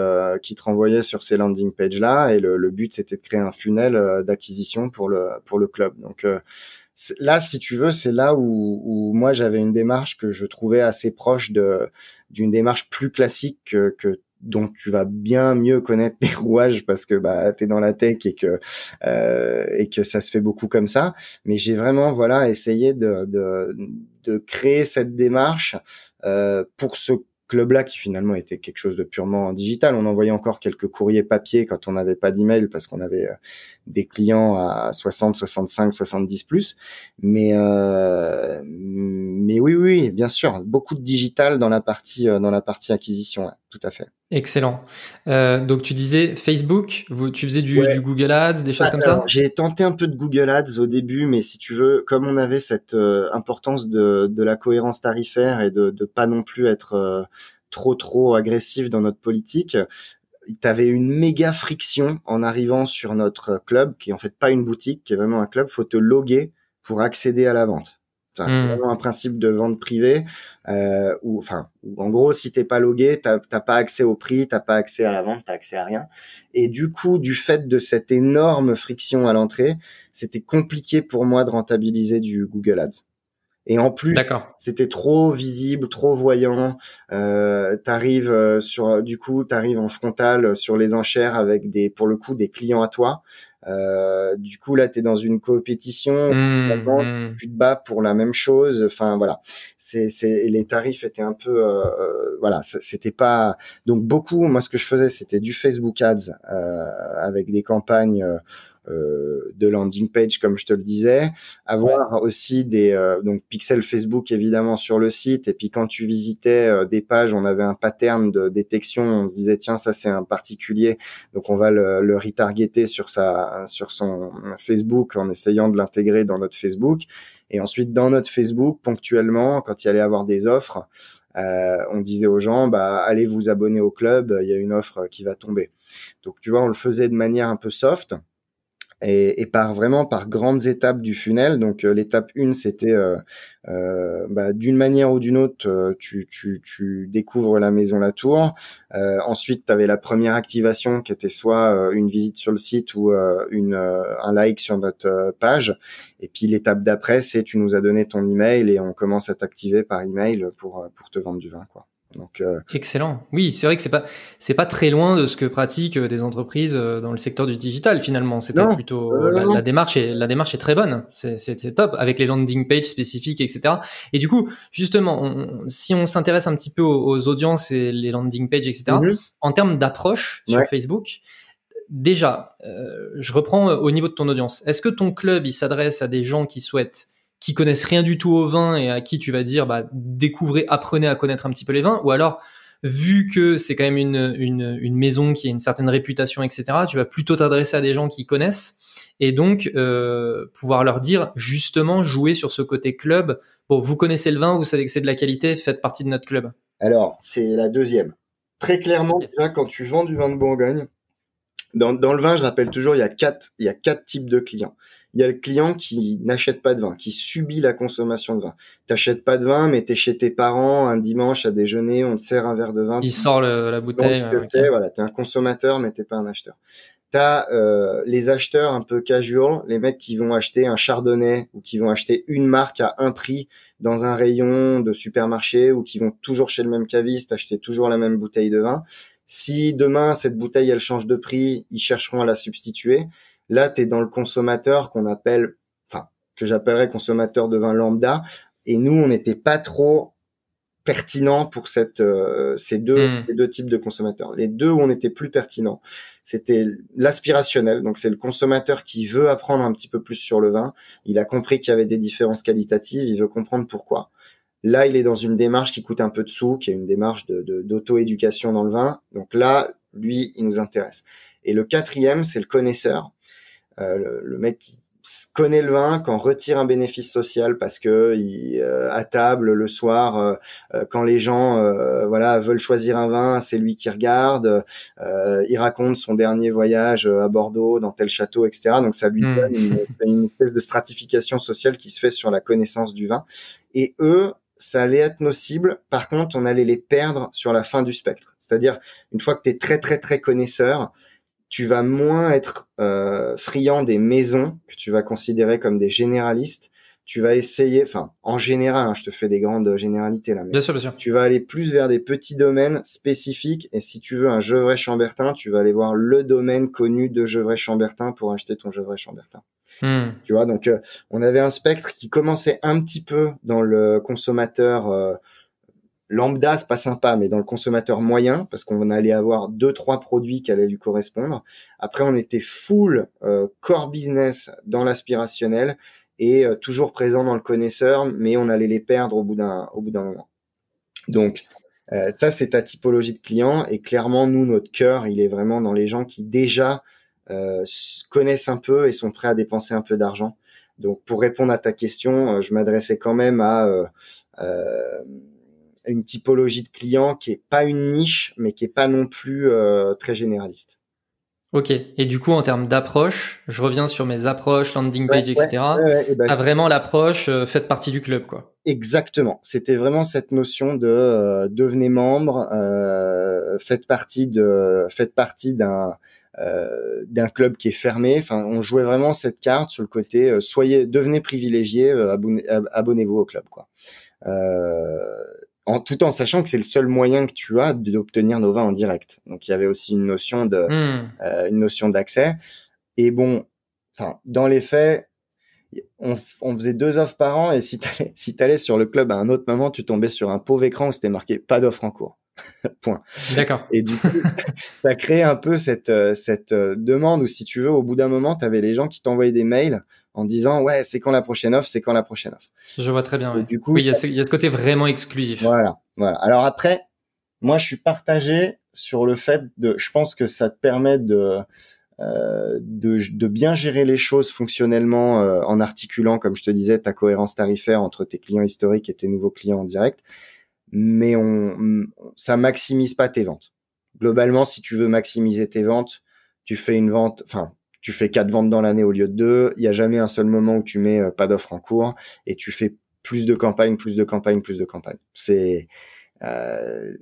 S2: qui te renvoyaient sur ces landing pages là, et le, le but c'était de créer un funnel d'acquisition pour le pour le club. Donc là, si tu veux, c'est là où, où moi j'avais une démarche que je trouvais assez proche de d'une démarche plus classique que, que dont tu vas bien mieux connaître les rouages parce que bah t'es dans la tech et que euh, et que ça se fait beaucoup comme ça mais j'ai vraiment voilà essayé de, de de créer cette démarche euh, pour ce club-là qui finalement était quelque chose de purement digital. On envoyait encore quelques courriers papier quand on n'avait pas d'email parce qu'on avait euh, des clients à 60, 65, 70 plus. Mais euh, mais oui, oui, bien sûr, beaucoup de digital dans la partie euh, dans la partie acquisition, tout à fait.
S1: Excellent. Euh, donc tu disais Facebook, vous, tu faisais du, du Google Ads, des choses comme ça
S2: J'ai tenté un peu de Google Ads au début, mais si tu veux, comme on avait cette euh, importance de, de la cohérence tarifaire et de, de pas non plus être euh, trop trop agressif dans notre politique, tu avais une méga friction en arrivant sur notre club, qui est en fait pas une boutique, qui est vraiment un club. Faut te loguer pour accéder à la vente. C'est hmm. vraiment un principe de vente privée euh, où, enfin, en gros, si t'es pas logué, t'as pas accès au prix, t'as pas accès à la vente, t'as accès à rien. Et du coup, du fait de cette énorme friction à l'entrée, c'était compliqué pour moi de rentabiliser du Google Ads. Et en plus, c'était trop visible, trop voyant. Euh, t'arrives euh, sur, du coup, t'arrives en frontal sur les enchères avec des, pour le coup, des clients à toi. Euh, du coup, là, tu es dans une compétition, mmh, mmh. tu te bats pour la même chose. Enfin, voilà. C'est, c'est, les tarifs étaient un peu, euh, euh voilà, c'était pas. Donc beaucoup, moi, ce que je faisais, c'était du Facebook Ads euh, avec des campagnes euh, de landing page comme je te le disais, avoir aussi des euh, donc pixel Facebook évidemment sur le site. Et puis quand tu visitais euh, des pages, on avait un pattern de détection, on se disait tiens ça c'est un particulier, donc on va le, le retargeter sur sa sur son Facebook en essayant de l'intégrer dans notre Facebook. Et ensuite dans notre Facebook ponctuellement quand il allait avoir des offres euh, on disait aux gens, bah, allez vous abonner au club, il y a une offre qui va tomber. Donc, tu vois, on le faisait de manière un peu soft et, et, par vraiment par grandes étapes du funnel. Donc euh, l'étape 1, c'était euh, euh, bah, d'une manière ou d'une autre, tu, découvres la maison La Tour. Ensuite, tu avais la première activation qui était soit une visite sur le site ou une, un like sur notre page. Et puis l'étape d'après, c'est tu nous as donné ton email et on commence à t'activer par email pour, pour te vendre du vin. quoi.
S1: Donc, euh... Excellent. Oui, c'est vrai que c'est pas c'est pas très loin de ce que pratiquent euh, des entreprises euh, dans le secteur du digital finalement. C'était plutôt euh, la, la, démarche est la démarche est très bonne. C'est top avec les landing pages spécifiques, etc. Et du coup, justement, on, si on s'intéresse un petit peu aux, audiences et les landing pages, etc. Mhm. En termes d'approche sur Facebook, déjà, je reprends au niveau de ton audience. Est-ce que ton club il s'adresse à des gens qui souhaitent qui connaissent rien du tout au vin et à qui tu vas dire bah, découvrez, apprenez à connaître un petit peu les vins, ou alors vu que c'est quand même une, une, une, maison qui a une certaine réputation, etc., tu vas plutôt t'adresser à des gens qui connaissent et donc euh, pouvoir leur dire justement jouer sur ce côté club. Bon, vous connaissez le vin, vous savez que c'est de la qualité, faites partie de notre club.
S2: Alors, c'est la deuxième. Très clairement, déjà, quand tu vends du vin de Bourgogne, dans, dans le vin, je rappelle toujours, il y a quatre, il y a quatre types de clients il y a le client qui n'achète pas de vin, qui subit la consommation de vin. T'achètes pas de vin, mais t'es chez tes parents un dimanche à déjeuner, on te sert un verre de vin.
S1: Il sort la bouteille.
S2: Donc, okay. voilà, t'es un consommateur, mais t'es pas un acheteur. T'as euh, les acheteurs un peu casual, les mecs qui vont acheter un chardonnay ou qui vont acheter une marque à un prix dans un rayon de supermarché ou qui vont toujours chez le même caviste acheter toujours la même bouteille de vin. Si demain cette bouteille elle change de prix, ils chercheront à la substituer. Là, tu es dans le consommateur qu'on appelle, enfin, que j'appellerais consommateur de vin lambda. Et nous, on n'était pas trop pertinent pour cette, euh, ces deux, hmm. deux types de consommateurs. Les deux où on était plus pertinent, c'était l'aspirationnel. Donc, c'est le consommateur qui veut apprendre un petit peu plus sur le vin. Il a compris qu'il y avait des différences qualitatives. Il veut comprendre pourquoi. Là, il est dans une démarche qui coûte un peu de sous, qui est une démarche de, d'auto-éducation dans le vin. Donc là, lui, il nous intéresse. Et le quatrième, c'est le connaisseur. Euh, le, mec qui connaît le vin, quand retire un bénéfice social parce que il, euh, à table le soir, euh, euh, quand les gens voilà veulent choisir un vin, c'est lui qui regarde. il raconte son dernier voyage à Bordeaux, dans tel château, etc. Donc ça lui hmm. donne une, une, espèce de stratification sociale qui se fait sur la connaissance du vin. Et eux, ça allait être nos cibles. Par contre, on allait les perdre sur la fin du spectre. C'est-à-dire une fois que tu es très très très connaisseur, tu vas moins être euh, friand des maisons que tu vas considérer comme des généralistes. Tu vas essayer, enfin, en général, hein, je te fais des grandes généralités là, mais
S1: bien sûr, bien sûr.
S2: tu vas aller plus vers des petits domaines spécifiques. Et si tu veux un Gevrey Chambertin, tu vas aller voir le domaine connu de Gevrey Chambertin pour acheter ton Gevrey Chambertin. Hmm. Tu vois, donc euh, on avait un spectre qui commençait un petit peu dans le consommateur euh, lambda, c'est pas sympa, mais dans le consommateur moyen, parce qu'on allait avoir deux trois produits qui allaient lui correspondre. Après, on était full euh, core business dans l'aspirationnel et euh, toujours présent dans le connaisseur, mais on allait les perdre au bout d'un au bout d'un moment. Donc euh, ça, c'est ta typologie de client et clairement, nous, notre cœur, il est vraiment dans les gens qui déjà connaissent un peu et sont prêts à dépenser un peu d'argent. Donc, pour répondre à ta question, je m'adressais quand même à une typologie de client qui est pas une niche, mais qui est pas non plus euh, très généraliste.
S1: Ok. Et du coup, en termes d'approche, je reviens sur mes approches, landing page, etc. Ouais, ben, vraiment l'approche, euh, faites partie du club, quoi.
S2: Exactement. C'était vraiment cette notion de euh, devenez membre, euh, faites partie de, faites partie d'un d'un club qui est fermé. Enfin, on jouait vraiment cette carte sur le côté soyez, devenez privilégié, abonnez, abonnez-vous au club, quoi. Euh, en tout en sachant que c'est le seul moyen que tu as d'obtenir nos vins en direct. Donc il y avait aussi une notion de hmm. euh, une notion d'accès. Et bon, enfin dans les faits, on, on, faisait deux offres par an et si t'allais si t'allais sur le club à un autre moment, tu tombais sur un pauvre écran où c'était marqué pas d'offre en cours. Point.
S1: D'accord.
S2: Et du coup, ça crée un peu cette euh, cette euh, demande où si tu veux, au bout d'un moment, tu avais les gens qui t'envoyaient des mails en disant ouais c'est quand la prochaine offre, c'est quand la prochaine offre.
S1: Je vois très bien. Du coup, oui, il y, a ce, côté vraiment exclusif.
S2: Voilà, voilà. Alors après, moi je suis partagé sur le fait de, je pense que ça te permet de euh, de, de, bien gérer les choses fonctionnellement euh, en articulant, comme je te disais, ta cohérence tarifaire entre tes clients historiques et tes nouveaux clients en direct. Mais on, ça maximise pas tes ventes. Globalement, si tu veux maximiser tes ventes, tu fais une vente, enfin, tu fais quatre ventes dans l'année au lieu de deux. Il y a jamais un seul moment où tu mets euh, pas d'offre en cours et tu fais plus de campagnes, plus de campagnes, plus de campagnes. C'est euh,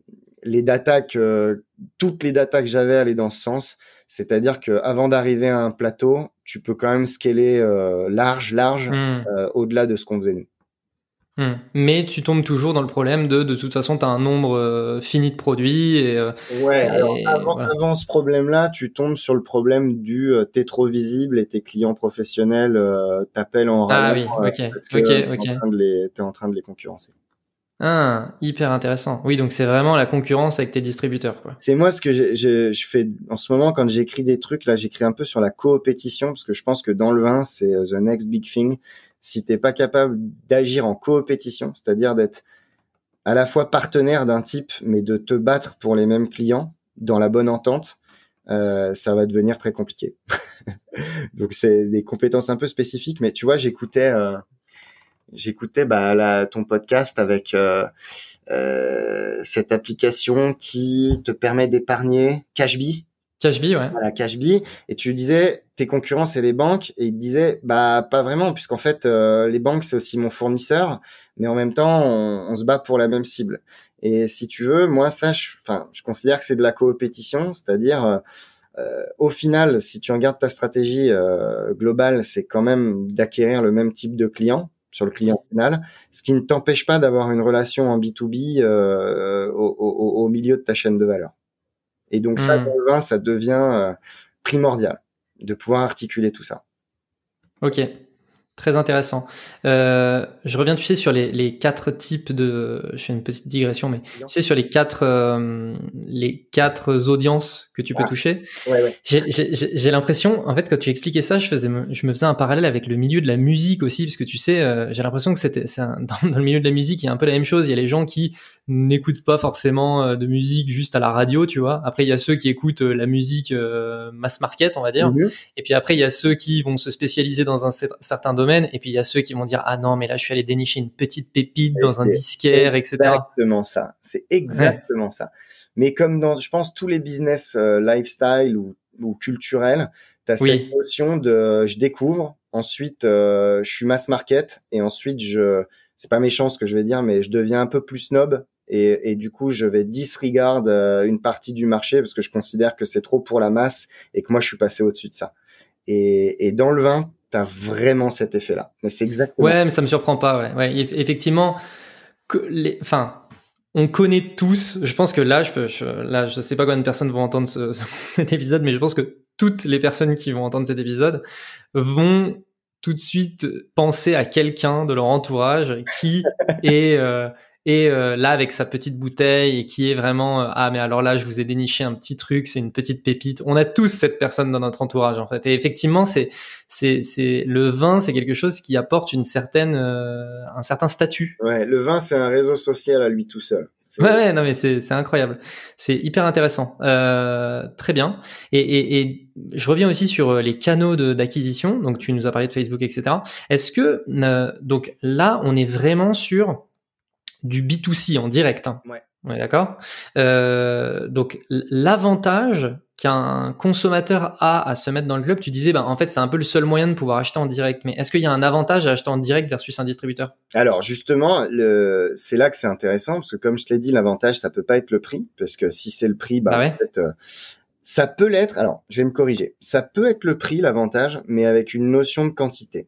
S2: les datas que toutes les datas que j'avais allaient dans ce sens. C'est-à-dire que avant d'arriver à un plateau, tu peux quand même scaler euh, large, large mmh. au-delà de ce qu'on faisait nous.
S1: Hmm. Mais tu tombes toujours dans le problème de de toute façon tu as un nombre euh, fini de produits et euh,
S2: ouais alors avant, ce problème là tu tombes sur le problème du euh, t'es trop visible et tes clients professionnels t'appellent en
S1: ah oui ok ok ok
S2: t'es en, es en train de les concurrencer
S1: ah, hyper intéressant. Oui, donc c'est vraiment la concurrence avec tes distributeurs, quoi.
S2: C'est moi ce que je, fais en ce moment quand j'écris des trucs. Là, j'écris un peu sur la coopétition parce que je pense que dans le vin, c'est the next big thing si t'es pas capable d'agir en coopétition, c'est-à-dire d'être à la fois partenaire d'un type, mais de te battre pour les mêmes clients dans la bonne entente, euh, ça va devenir très compliqué. Donc c'est des compétences un peu spécifiques, mais tu vois, j'écoutais, euh, j'écoutais bah, ton podcast avec euh, euh, cette application qui te permet d'épargner, Cashbee.
S1: Cashbee, ouais.
S2: Voilà, Cashbee. Et tu disais, tes concurrents, c'est les banques. Et il disait, bah, pas vraiment, puisqu'en fait, euh, les banques, c'est aussi mon fournisseur. Mais en même temps, on, se bat pour la même cible. Et si tu veux, moi, ça, je, enfin, je considère que c'est de la coopétition. C'est-à-dire, euh, euh, au final, si tu regardes ta stratégie globale, c'est quand même d'acquérir le même type de client sur le client final, ce qui ne t'empêche pas d'avoir une relation en B2B au, au, au milieu de ta chaîne de valeur. Et donc ça, hmm. dans le vin, ça devient euh, primordial de pouvoir articuler tout ça.
S1: Ok, très intéressant. Euh, je reviens, tu sais, sur les, les, quatre types de. Je fais une petite digression, mais tu sais, sur les quatre, euh, les quatre audiences que tu peux ah. toucher.
S2: Ouais, ouais.
S1: J'ai l'impression, en fait, quand tu expliquais ça, je, faisais, je me faisais un parallèle avec le milieu de la musique aussi, parce que tu sais, j'ai l'impression que c'était dans, dans, le milieu de la musique, il y a un peu la même chose. Il y a les gens qui n'écoutent pas forcément euh, de musique juste à la radio, tu vois. Après, il y a ceux qui écoutent euh, la musique mass market, on va dire.
S2: Mhm.
S1: Et puis après, il y a ceux qui vont se spécialiser dans un certain domaine. Et puis il y a ceux qui vont dire ah non, mais là je suis allé dénicher une petite pépite dans un disquaire, etc.
S2: Exactement ça. C'est exactement ça. Mais comme dans, je pense, tous les business lifestyle ou, ou culturels, tu as cette notion de je découvre, ensuite je suis mass market et ensuite je c'est pas méchant ce que je vais dire, mais je deviens un peu plus snob et, et du coup je vais disregard euh, une partie du marché parce que je considère que c'est trop pour la masse et que moi je suis passé au-dessus de ça. Et, et dans le vin, t'as vraiment cet effet-là. Mais c'est exactement.
S1: Ouais, mais ça me surprend pas. Ouais, ouais effectivement, que les, enfin, on connaît tous. Je pense que là, je peux, je, là, je sais pas combien de personnes vont entendre ce, cet épisode, mais je pense que toutes les personnes qui vont entendre cet épisode vont tout de suite penser à quelqu'un de leur entourage qui est euh, euh, là avec sa petite bouteille et qui est vraiment euh, ah mais alors là je vous ai déniché un petit truc c'est une petite pépite on a tous cette personne dans notre entourage en fait et effectivement c'est c'est c'est le vin c'est quelque chose qui apporte une certaine un certain statut
S2: ouais le vin c'est un réseau social à lui tout seul
S1: Ouais, ouais, non mais c'est c'est incroyable, c'est hyper intéressant, euh, très bien. Et, et, et, je reviens aussi sur euh, les canaux d'acquisition. Donc tu nous as parlé de Facebook, etc. Est-ce que euh, donc là on est vraiment sur du B2C en direct hein
S2: Ouais.
S1: D'accord? Euh, donc l'avantage qu'un consommateur a à se mettre dans le club, tu disais, bah, en fait, c'est un peu le seul moyen de pouvoir acheter en direct. Mais est-ce qu'il y a un avantage à acheter en direct versus un distributeur?
S2: Alors justement, le... c'est là que c'est intéressant parce que comme je te l'ai dit, l'avantage, ça peut pas être le prix parce que si c'est le prix, bah,
S1: ah
S2: en fait, euh, ça peut l'être. Alors, je vais me corriger. Ça peut être le prix, l'avantage, mais avec une notion de quantité.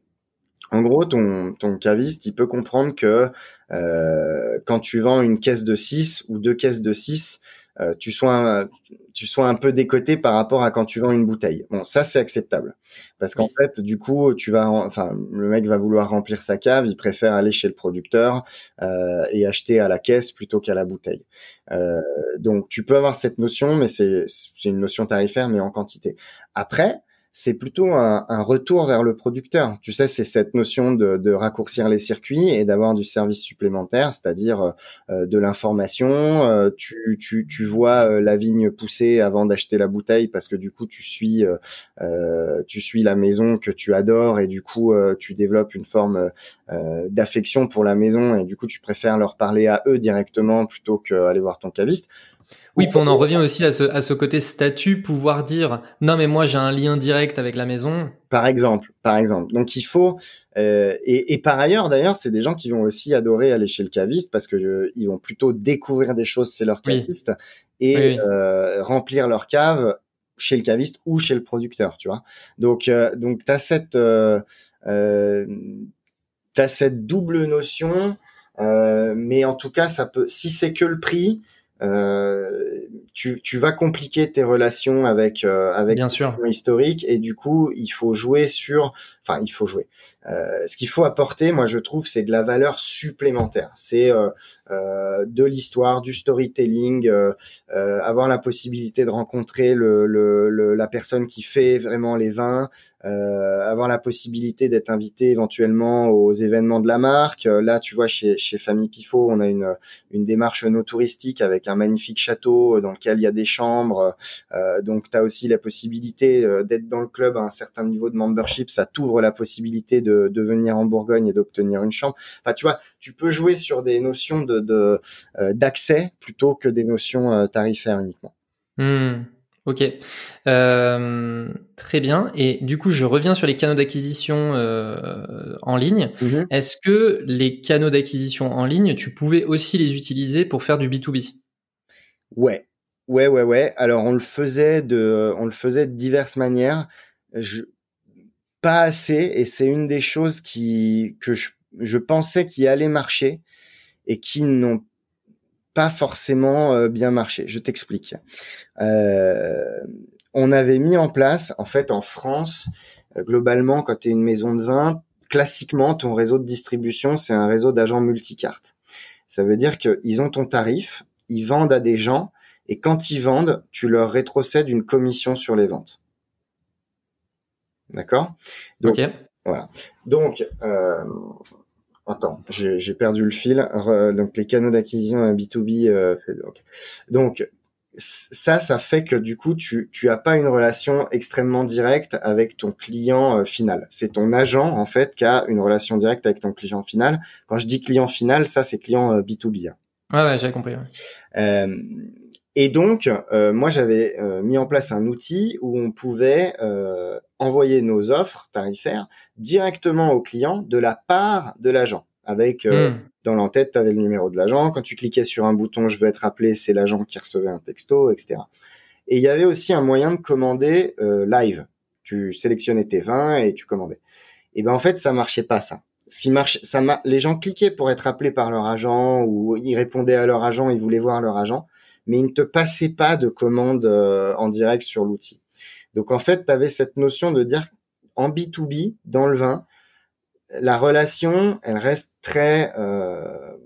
S2: En gros, ton, ton caviste, il peut comprendre que euh, quand tu vends une caisse de 6 ou deux caisses de 6, euh, tu sois un, tu sois un peu décoté par rapport à quand tu vends une bouteille. Bon, ça c'est acceptable parce qu'en fait, du coup, tu vas, enfin, le mec va vouloir remplir sa cave, il préfère aller chez le producteur euh, et acheter à la caisse plutôt qu'à la bouteille. Euh, donc, tu peux avoir cette notion, mais c'est c'est une notion tarifaire, mais en quantité. Après, c'est plutôt un, retour vers le producteur. Tu sais, c'est cette notion de, raccourcir les circuits et d'avoir du service supplémentaire, c'est-à-dire euh, de l'information. Euh, tu, tu, tu, vois euh, la vigne pousser avant d'acheter la bouteille parce que du coup, tu suis, tu suis la maison que tu adores et du coup, tu développes une forme d'affection pour la maison et du coup, tu préfères leur parler à eux directement plutôt qu'aller voir ton caviste.
S1: Oui, puis on en revient aussi à ce, à ce côté statut, pouvoir dire non mais moi j'ai un lien direct avec la maison.
S2: Par exemple, par exemple. Donc il faut euh, et, et, par ailleurs d'ailleurs c'est des gens qui vont aussi adorer aller chez le caviste parce que euh, ils vont plutôt découvrir des choses c'est leur caviste et Euh, remplir leur cave chez le caviste ou chez le producteur, tu vois. Donc euh, donc t'as cette euh, euh, t'as cette double notion, mais en tout cas ça peut si c'est que le prix euh, tu, tu, vas compliquer tes relations avec euh, avec
S1: Bien sûr.
S2: historique et du coup il faut jouer sur enfin il faut jouer euh, ce qu'il faut apporter, moi je trouve, c'est de la valeur supplémentaire. C'est euh, euh, de l'histoire, du storytelling, avoir la possibilité de rencontrer le, le, la personne qui fait vraiment les vins, avoir la possibilité d'être invité éventuellement aux événements de la marque. Là, tu vois, chez, chez Famille Pifo, on a une, une démarche no touristique avec un magnifique château dans lequel il y a des chambres. donc, tu as aussi la possibilité d'être dans le club à un certain niveau de membership. Ça t'ouvre la possibilité de de, venir en Bourgogne et d'obtenir une chambre. Enfin, tu vois, tu peux jouer sur des notions de euh, d'accès plutôt que des notions euh, tarifaires uniquement.
S1: Hmm, ok, euh, très bien. Et du coup, je reviens sur les canaux d'acquisition en ligne.
S2: Mm-hmm.
S1: Est-ce que les canaux d'acquisition en ligne, tu pouvais aussi les utiliser pour faire du B2B
S2: Ouais, ouais, ouais, ouais. Alors on le faisait de, on le faisait de diverses manières. Pas assez et c'est une des choses qui que je, je pensais qui allait marcher et qui n'ont pas forcément euh, bien marché. Je t'explique. Euh, on avait mis en place, en fait, en France, euh, globalement, quand tu es une maison de vin, classiquement, ton réseau de distribution, c'est un réseau d'agents multicartes. Ça veut dire qu'ils ont ton tarif, ils vendent à des gens, et quand ils vendent, tu leur rétrocèdes une commission sur les ventes. D'accord?
S1: Donc,
S2: Voilà. Donc, euh, Attends, j'ai perdu le fil. donc les canaux d'acquisition B2B. Euh, Donc ça, ça fait que du coup, tu tu as pas une relation extrêmement directe avec ton client euh, final. C'est ton agent en fait qui a une relation directe avec ton client final. Quand je dis client final, ça c'est client B2B.
S1: Hein. Ouais, ouais, j'ai compris.
S2: Euh, et donc, euh, moi, j'avais euh, mis en place un outil où on pouvait euh, envoyer nos offres tarifaires directement au client de la part de l'agent. Avec hmm. dans l'entête, tu avais le numéro de l'agent. Quand tu cliquais sur un bouton, je veux être appelé, c'est l'agent qui recevait un texto, etc. Et il y avait aussi un moyen de commander live. Tu sélectionnais tes vins et tu commandais. Et ben en fait, ça marchait pas ça ce qui marche, ça les gens cliquaient pour être appelés par leur agent ou ils répondaient à leur agent, ils voulaient voir leur agent mais il ne te passait pas de commande euh, en direct sur l'outil. Donc en fait, tu avais cette notion de dire en B2B, dans le vin, la relation, elle reste très euh,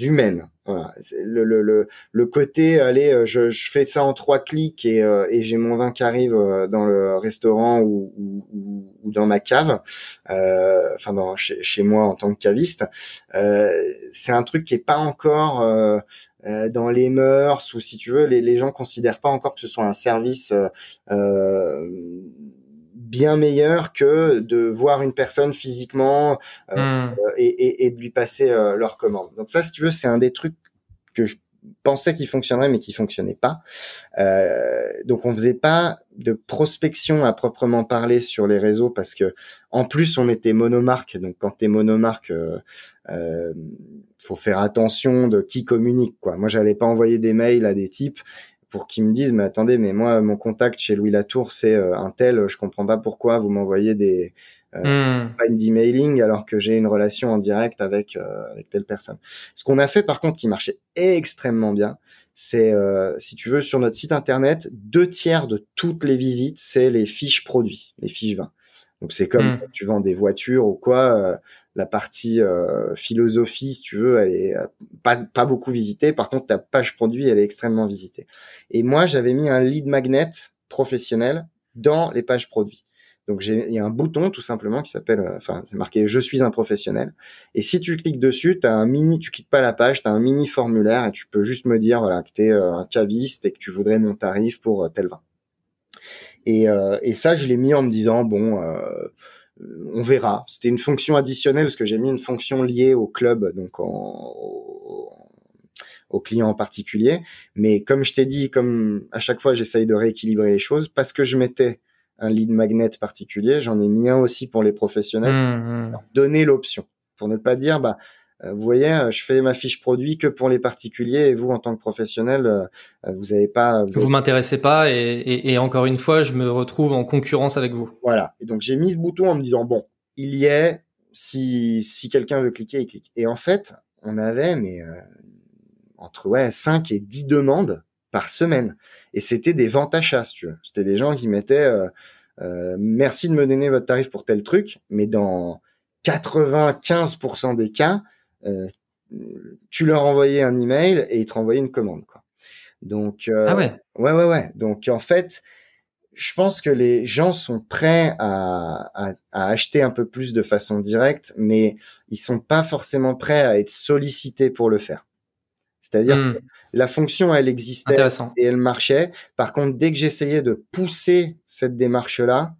S2: humaine. Voilà. Le, le, le, le, côté, allez, euh, je, je, fais ça en trois clics et, euh, et j'ai mon vin qui arrive dans le restaurant ou, ou, ou dans ma cave, euh, enfin dans, chez, chez, moi en tant que caviste, c'est un truc qui est pas encore euh, dans les mœurs ou si tu veux, les, les gens considèrent pas encore que ce soit un service euh, euh bien meilleur que de voir une personne physiquement euh, hmm. et, et, et, de lui passer leur commande. Donc ça, si tu veux, c'est un des trucs que je pensais qu'il fonctionnerait mais qui fonctionnait pas. Euh, donc on faisait pas de prospection à proprement parler sur les réseaux parce que en plus on était monomarque. Donc quand tu es monomarque, euh, euh, faut faire attention de qui communique. Quoi. Moi j'allais pas envoyer des mails à des types pour qu'ils me disent mais attendez mais moi mon contact chez Louis Latour c'est euh, un tel je comprends pas pourquoi vous m'envoyez des euh, d'emailing alors que j'ai une relation en direct avec euh, avec telle personne. Ce qu'on a fait par contre qui marchait extrêmement bien, c'est euh, si tu veux sur notre site internet, deux tiers de toutes les visites c'est les fiches produits, les fiches 20. Donc c'est comme hmm. tu vends des voitures ou quoi, euh, la partie euh, philosophie, si tu veux, elle est pas, pas beaucoup visitée. Par contre, ta page produit, elle est extrêmement visitée. Et moi, j'avais mis un lead magnet professionnel dans les pages produits. Donc il y a un bouton tout simplement qui s'appelle, euh, enfin c'est marqué je suis un professionnel. Et si tu cliques dessus, tu as un mini, tu quittes pas la page, tu as un mini formulaire et tu peux juste me dire voilà que tu es euh, un caviste et que tu voudrais mon tarif pour euh, tel vin. Et, et ça je l'ai mis en me disant bon on verra. C'était une fonction additionnelle parce que j'ai mis une fonction liée au club donc en, au client en particulier. Mais comme je t'ai dit, comme à chaque fois j'essaye de rééquilibrer les choses, parce que je mettais un lead magnet particulier, j'en ai mis un aussi pour les professionnels. Mmh, mmh. Donner l'option pour ne pas dire bah euh, vous voyez, euh, je fais ma fiche produit que pour les particuliers et vous, en tant que professionnel, euh, vous n'avez pas.
S1: Vous m'intéressez pas et, et, encore une fois, je me retrouve en concurrence avec vous.
S2: Voilà. Et donc j'ai mis ce bouton en me disant bon, il y est. Si si quelqu'un veut cliquer, il clique. Et en fait, on avait mais entre ouais 5 et 10 demandes par semaine. Et c'était des ventes achats, tu veux. C'était des gens qui mettaient euh, euh, merci de me donner votre tarif pour tel truc, mais dans 95% des cas, euh, tu leur envoyais un email et ils te renvoyaient une commande, quoi. Donc, euh,
S1: ah ouais.
S2: Ouais, ouais, ouais. Donc, en fait, je pense que les gens sont prêts à, à, à, acheter un peu plus de façon directe, mais ils sont pas forcément prêts à être sollicités pour le faire. C'est-à-dire hmm. que la fonction, elle existait et elle marchait. Par contre, dès que j'essayais de pousser cette démarche-là,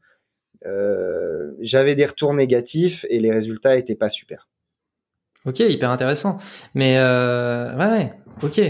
S2: euh, j'avais des retours négatifs et les résultats étaient pas super.
S1: Ok, hyper intéressant. Mais euh, ouais, ouais, ok,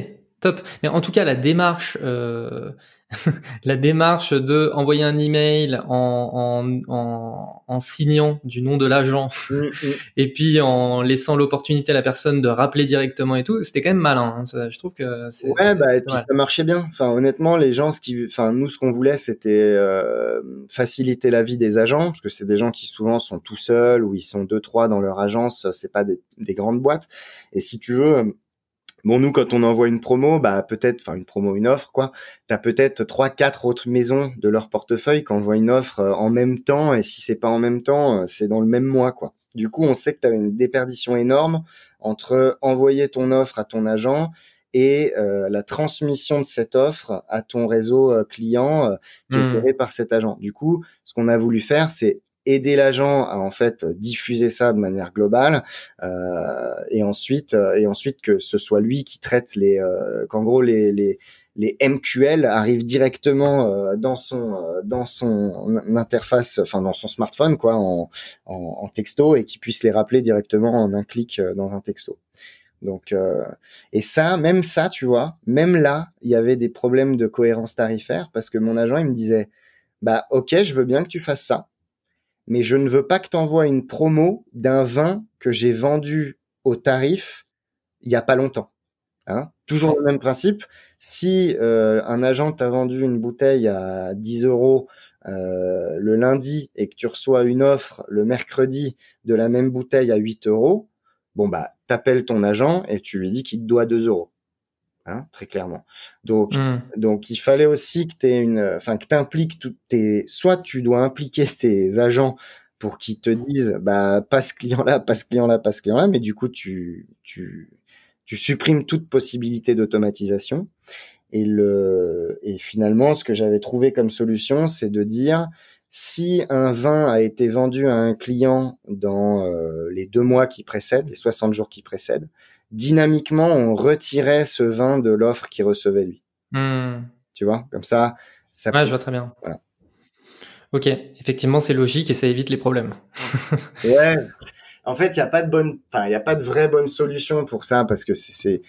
S1: top. Mais en tout cas, la démarche, euh, la démarche de envoyer un email en, en, en, en signant du nom de l'agent mm, mm. et puis en laissant l'opportunité à la personne de rappeler directement et tout, c'était quand même malin. Hein. je trouve que c'est
S2: ouais, bah, et puis ça marchait bien. Enfin, honnêtement, les gens, ce qui, enfin, nous, ce qu'on voulait, c'était euh, faciliter la vie des agents parce que c'est des gens qui souvent sont tout seuls ou ils sont deux trois dans leur agence. C'est pas des, des grandes boîtes. Et si tu veux Bon, nous, quand on envoie une promo, bah peut-être, enfin une promo, une offre, quoi. T'as peut-être trois, quatre autres maisons de leur portefeuille qui envoient une offre euh, en même temps, et si c'est pas en même temps, euh, c'est dans le même mois, quoi. Du coup, on sait que tu as une déperdition énorme entre envoyer ton offre à ton agent et euh, la transmission de cette offre à ton réseau client qui est hmm. géré par cet agent. Du coup, ce qu'on a voulu faire, c'est aider l'agent à en fait diffuser ça de manière globale euh, et ensuite et ensuite que ce soit lui qui traite les qu'en gros les, les les MQL arrivent directement dans son dans son interface, enfin dans son smartphone quoi, en, en, en, texto et qui puisse les rappeler directement en un clic dans un texto. Donc euh, et ça, même ça, tu vois, même là, il y avait des problèmes de cohérence tarifaire parce que mon agent il me disait bah ok, je veux bien que tu fasses ça, mais je ne veux pas que tu envoies une promo d'un vin que j'ai vendu au tarif il y a pas longtemps. Hein Toujours le même principe. Si euh, un agent t'a vendu une bouteille à 10 euros euh, le lundi et que tu reçois une offre le mercredi de la même bouteille à 8 euros, bon bah t'appelles ton agent et tu lui dis qu'il te doit 2 euros. Hein, très clairement. Donc, hmm. donc il fallait aussi que tu une, enfin que t'impliques toutes tes, soit tu dois impliquer tes agents pour qu'ils te disent, bah pas ce client-là, pas ce client-là, pas ce client-là, mais du coup tu, tu, tu supprimes toute possibilité d'automatisation. Et le, et finalement, ce que j'avais trouvé comme solution, c'est de dire, si un vin a été vendu à un client dans euh, les deux mois qui précèdent, les 60 jours qui précèdent, dynamiquement, on retirait ce vin de l'offre qu'il recevait lui.
S1: Hmm.
S2: Tu vois, comme ça. ça
S1: ouais, je vois très bien. Voilà. Ok, effectivement, c'est logique et ça évite les problèmes.
S2: ouais. En fait, il n'y a pas de bonne, enfin, il y a pas de vraie bonne solution pour ça parce que c'est,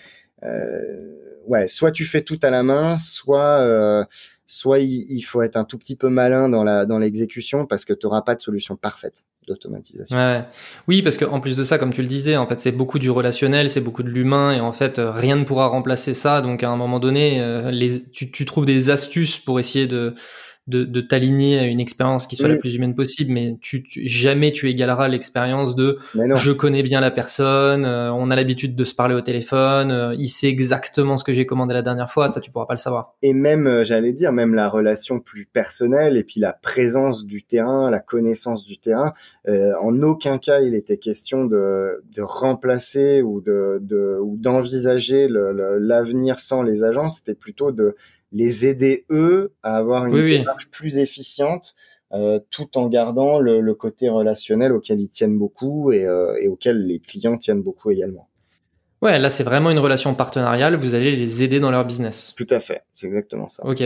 S2: euh, ouais, soit tu fais tout à la main, soit euh, soit il, faut être un tout petit peu malin dans la dans l'exécution parce que tu n'auras pas de solution parfaite d'automatisation.
S1: Ouais. Oui, parce que en plus de ça, comme tu le disais, en fait, c'est beaucoup du relationnel, c'est beaucoup de l'humain, et en fait, euh, rien ne pourra remplacer ça. Donc, à un moment donné, euh, les, tu trouves des astuces pour essayer de de, de t'aligner à une expérience qui soit la plus humaine possible, mais tu, jamais tu égaleras l'expérience de je connais bien la personne, euh, on a l'habitude de se parler au téléphone, euh, il sait exactement ce que j'ai commandé la dernière fois, ça tu pourras pas le savoir.
S2: Et même, euh, j'allais dire, même la relation plus personnelle et puis la présence du terrain, la connaissance du terrain, en aucun cas il était question de, de remplacer ou de, de ou d'envisager l'avenir sans les agents, c'était plutôt de les aider eux à avoir une démarche plus efficiente euh, tout en gardant le, côté relationnel auquel ils tiennent beaucoup et, euh, et, auquel les clients tiennent beaucoup également.
S1: Ouais, là c'est vraiment une relation partenariale. Vous allez les aider dans leur business.
S2: Tout à fait, c'est exactement ça.
S1: Ok.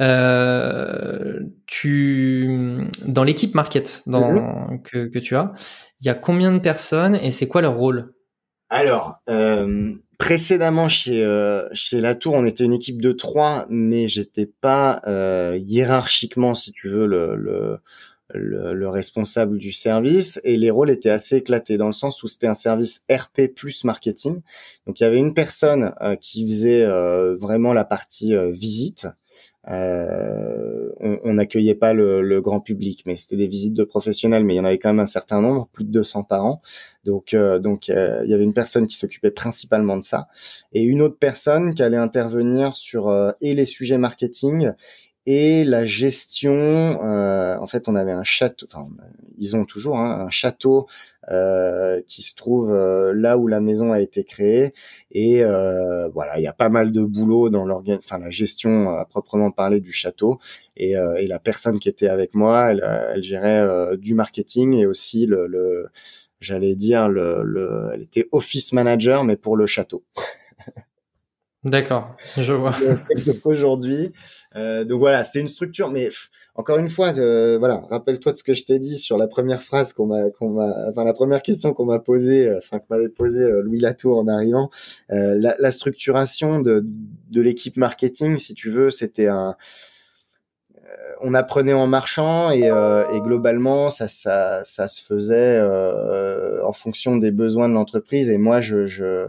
S1: Euh, tu dans l'équipe market dans, mhm. que, que tu as, il y a combien de personnes et c'est quoi leur rôle?
S2: Alors, euh, précédemment chez euh, chez Latour, on était une équipe de trois, mais j'étais pas euh, hiérarchiquement, si tu veux, le, le, le, responsable du service et les rôles étaient assez éclatés dans le sens où c'était un service RP plus marketing. Donc il y avait une personne euh, qui faisait euh, vraiment la partie visite euh, on n'accueillait pas le, grand public, mais c'était des visites de professionnels, mais il y en avait quand même un certain nombre, plus de 200 par an. Donc, euh, donc euh, il y avait une personne qui s'occupait principalement de ça, et une autre personne qui allait intervenir sur et les sujets marketing et la gestion. Euh, en fait, on avait un château. Enfin, ils ont toujours hein, un château euh, qui se trouve euh, là où la maison a été créée. Et voilà, il y a pas mal de boulot dans l'organ, enfin la gestion à proprement parler du château. Et, et la personne qui était avec moi, elle, elle gérait du marketing et aussi le, le j'allais dire le, le, elle était office manager, mais pour le château.
S1: D'accord, je vois.
S2: aujourd'hui, euh, donc voilà, c'était une structure, mais encore une fois, euh, voilà, rappelle-toi de ce que je t'ai dit sur la première phrase qu'on m'a, qu'on m'a, enfin la première question qu'on m'a posée, euh, enfin m'avait posée euh, Louis Latour en arrivant. La, la, structuration de, de l'équipe marketing, si tu veux, c'était un on apprenait en marchant et, euh, et globalement ça, ça, ça se faisait euh, en fonction des besoins de l'entreprise et moi je, je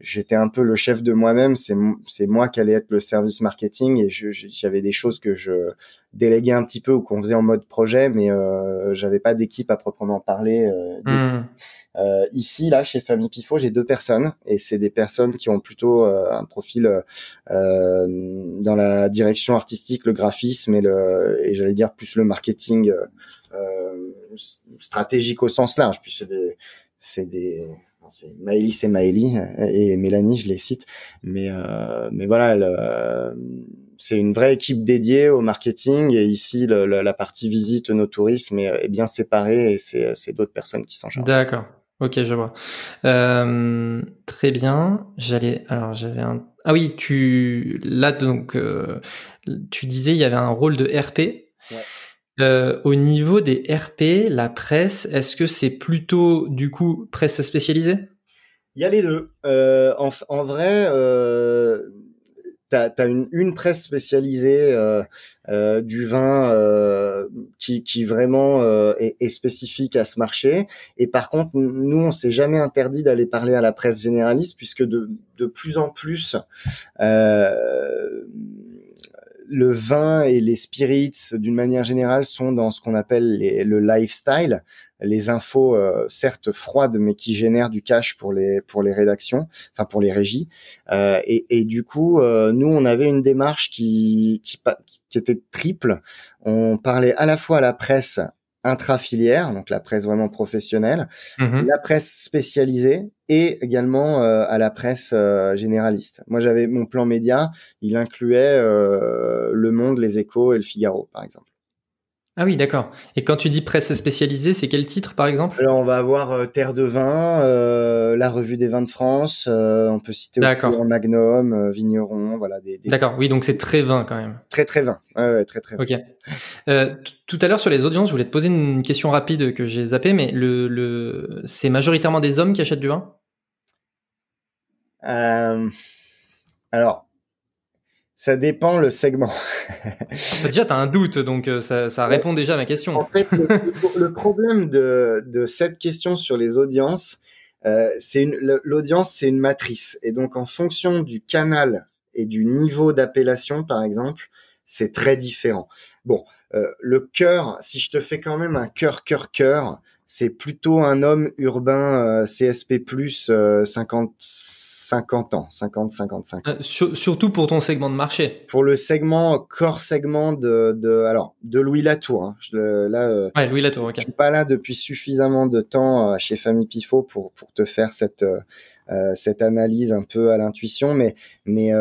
S2: j'étais un peu le chef de moi-même. C'est c'est moi qui allais être le service marketing et j'avais des choses que je déléguais un petit peu ou qu'on faisait en mode projet, mais euh, j'avais pas d'équipe à proprement parler. Euh, hmm. euh, ici, là, chez Famille Pifo, j'ai deux personnes et c'est des personnes qui ont plutôt euh, un profil euh, dans la direction artistique, le graphisme et le et j'allais dire plus le marketing stratégique au sens large. Puis c'est des c'est des c'est Maëlie, c'est Maëlie et Mélanie, je les cite. Mais euh, mais voilà, euh, c'est une vraie équipe dédiée au marketing et ici la partie visite nos tourismes est, bien séparée et c'est d'autres personnes qui s'en chargent.
S1: D'accord. Ok, je vois. Euh, très bien. J'allais. Alors, j'avais un. Ah oui, tu là donc euh, tu disais il y avait un rôle de RP. Ouais. Euh, au niveau des RP, la presse, est-ce que c'est plutôt du coup presse spécialisée?
S2: Il y a les deux. Euh, en, en, vrai, euh, t'as as une, une, presse spécialisée euh, euh, du vin euh, qui, qui vraiment est, est, spécifique à ce marché. Et par contre, nous, on s'est jamais interdit d'aller parler à la presse généraliste puisque de, de plus en plus le vin et les spirits, d'une manière générale, sont dans ce qu'on appelle le lifestyle, les infos euh, certes froides, mais qui génèrent du cash pour les pour les rédactions, enfin pour les régies. Euh, et, et, du coup, euh, nous, on avait une démarche qui, qui qui était triple. On parlait à la fois à la presse intra-filière, donc la presse vraiment professionnelle, mmh la presse spécialisée et également euh, à la presse euh, généraliste. Moi, j'avais mon plan média, il incluait euh, Le Monde, Les Échos et Le Figaro, par exemple.
S1: Ah oui, d'accord. Et quand tu dis presse spécialisée, c'est quel titre, par exemple?
S2: Alors, on va avoir euh, Terre de vin, euh, la Revue des vins de France. Euh, on peut citer aussi Magnum, Vigneron, voilà. Des,
S1: D'accord. Oui, donc c'est très vin quand même.
S2: Très très vin. Ouais, très très.
S1: Ok. tout à l'heure sur les audiences, je voulais te poser une question rapide que j'ai zappé, mais le, le... c'est majoritairement des hommes qui achètent du vin?
S2: Alors, ça dépend le segment.
S1: déjà, tu as un doute, donc euh, ça, ça, répond déjà à ma question.
S2: En fait, le, problème de, de, cette question sur les audiences, euh, c'est l'audience, c'est une matrice. Et donc, en fonction du canal et du niveau d'appellation, par exemple, c'est très différent. Bon, euh, le cœur, si je te fais quand même un cœur, cœur, cœur, c'est plutôt un homme urbain euh, CSP plus 50 50 ans, 50 55.
S1: Euh, surtout pour ton segment de marché.
S2: Pour le segment corps segment de de alors de Louis Latour. Hein. Je, là,
S1: euh, ouais, Louis Latour.
S2: Je suis pas là depuis suffisamment de temps chez Famille Pifot pour pour te faire cette cette analyse un peu à l'intuition, mais mais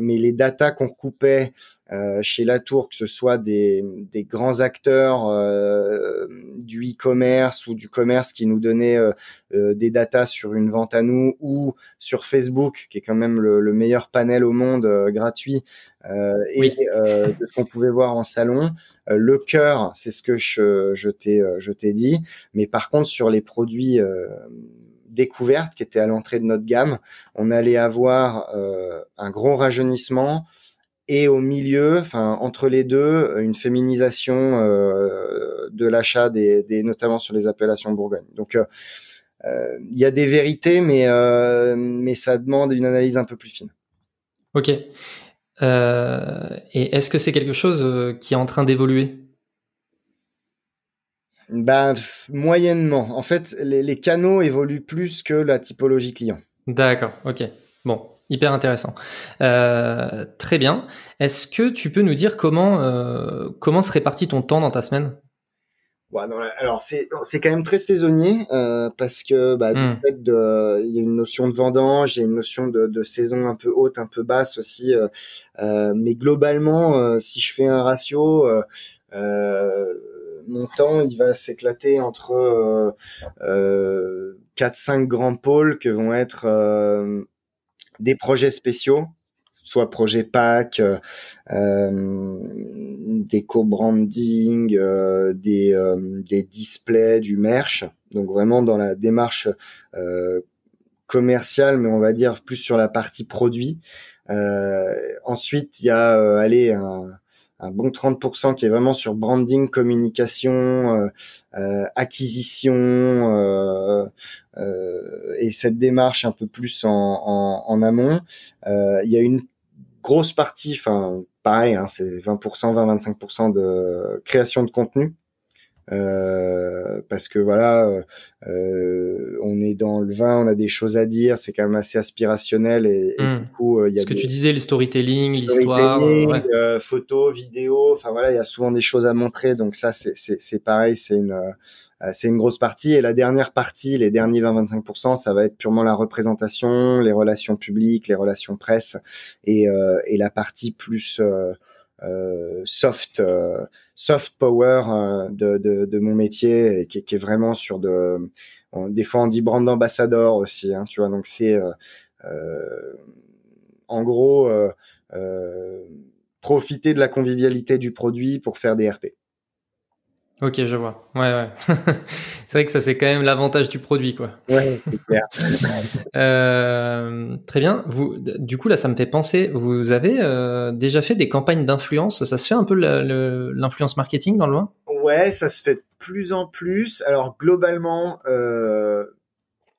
S2: mais les datas qu'on recoupait euh, chez Latour, que ce soit des, des grands acteurs euh, du e-commerce ou du commerce qui nous donnaient euh, des datas sur une vente à nous, ou sur Facebook, qui est quand même le, meilleur panel au monde gratuit, et de ce qu'on pouvait voir en salon. le cœur, c'est ce que je, je t'ai je t'ai dit, mais par contre sur les produits découvertes qui étaient à l'entrée de notre gamme, on allait avoir un gros rajeunissement, et au milieu, enfin entre les deux, une féminisation euh, de l'achat, des, des, notamment sur les appellations Bourgogne. Donc euh, euh, il y a des vérités, mais mais ça demande une analyse un peu plus fine.
S1: Ok. et est-ce que c'est quelque chose qui est en train d'évoluer?
S2: Bah, moyennement. En fait, les, les canaux évoluent plus que la typologie client.
S1: D'accord, ok. Bon, Hyper intéressant. Euh, très bien. Est-ce que tu peux nous dire comment euh, comment se répartit ton temps dans ta semaine?
S2: Ouais, non, Alors c'est c'est quand même très saisonnier euh, parce que bah, hmm. fait de il y a une notion de vendange, il y a une notion de, de saison un peu haute, un peu basse aussi. Euh, euh, mais globalement, euh, si je fais un ratio, mon temps il va s'éclater entre 4-5 grands pôles que vont être des projets spéciaux, soit projet pack, euh, euh des co-branding, euh, des, euh, des displays, du merch. Donc vraiment dans la démarche commerciale, mais on va dire plus sur la partie produit. ensuite, il y a allez un un bon 30% qui est vraiment sur branding, communication, euh, euh, acquisition euh, et cette démarche un peu plus en, amont. Il y a une grosse partie, enfin pareil, hein, c'est 20%, 20-25% de création de contenu. Euh, parce que voilà, euh, on est dans le vin, on a des choses à dire, c'est quand même assez aspirationnel et,
S1: Hmm.
S2: du coup, il y a
S1: Ce que tu disais, le storytelling, l'histoire. ouais.
S2: euh, photos, vidéos, enfin voilà, il y a souvent des choses à montrer, donc ça c'est pareil, c'est une euh, c'est une grosse partie. Et la dernière partie, les derniers 20-25%, ça va être purement la représentation, les relations publiques, les relations presse et euh, et la partie plus euh, euh, soft euh, soft power euh, de, de de mon métier et qui, qui est vraiment sur de on- des fois on dit brand ambassador aussi, hein, tu vois, donc c'est euh, euh, en gros, euh, euh, profiter de la convivialité du produit pour faire des RP.
S1: Ok, je vois. Ouais, ouais. c'est vrai que ça, c'est quand même l'avantage du produit, quoi.
S2: Ouais, c'est clair.
S1: Euh, très bien. Vous, du coup, là, ça me fait penser. Vous avez euh, déjà fait des campagnes d'influence? Ça se fait un peu l'influence marketing dans le loin?
S2: Ouais, ça se fait de plus en plus. Alors globalement, euh,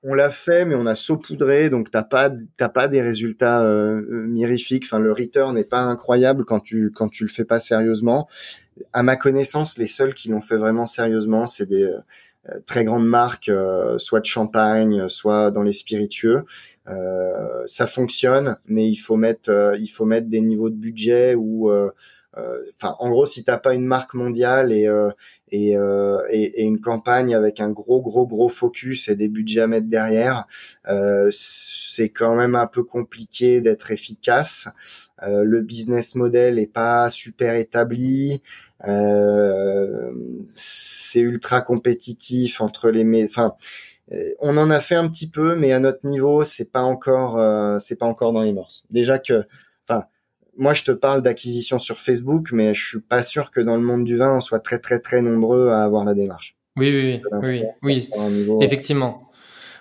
S2: on l'a fait, mais on a saupoudré, donc t'as pas t'as pas des résultats euh, mirifiques. Enfin, le return n'est pas incroyable quand tu quand tu le fais pas sérieusement. À ma connaissance, les seuls qui l'ont fait vraiment sérieusement, c'est des euh, très grandes marques, euh, soit de champagne, soit dans les spiritueux. Euh, ça fonctionne, mais il faut mettre euh, il faut mettre des niveaux de budget ou euh, euh, enfin en gros si t'as pas une marque mondiale et et, et, et une campagne avec un gros gros gros focus et des budgets à mettre derrière c'est quand même un peu compliqué d'être efficace Euh, le business model est pas super établi c'est ultra compétitif entre les enfin euh, on en a fait un petit peu mais à notre niveau c'est pas encore euh, c'est pas encore dans les morses déjà que enfin moi, je te parle d'acquisition sur Facebook, mais je suis pas sûr que dans le monde du vin, on soit très très très nombreux à avoir la démarche.
S1: Oui, oui, oui, oui, oui.
S2: Niveau-
S1: Effectivement.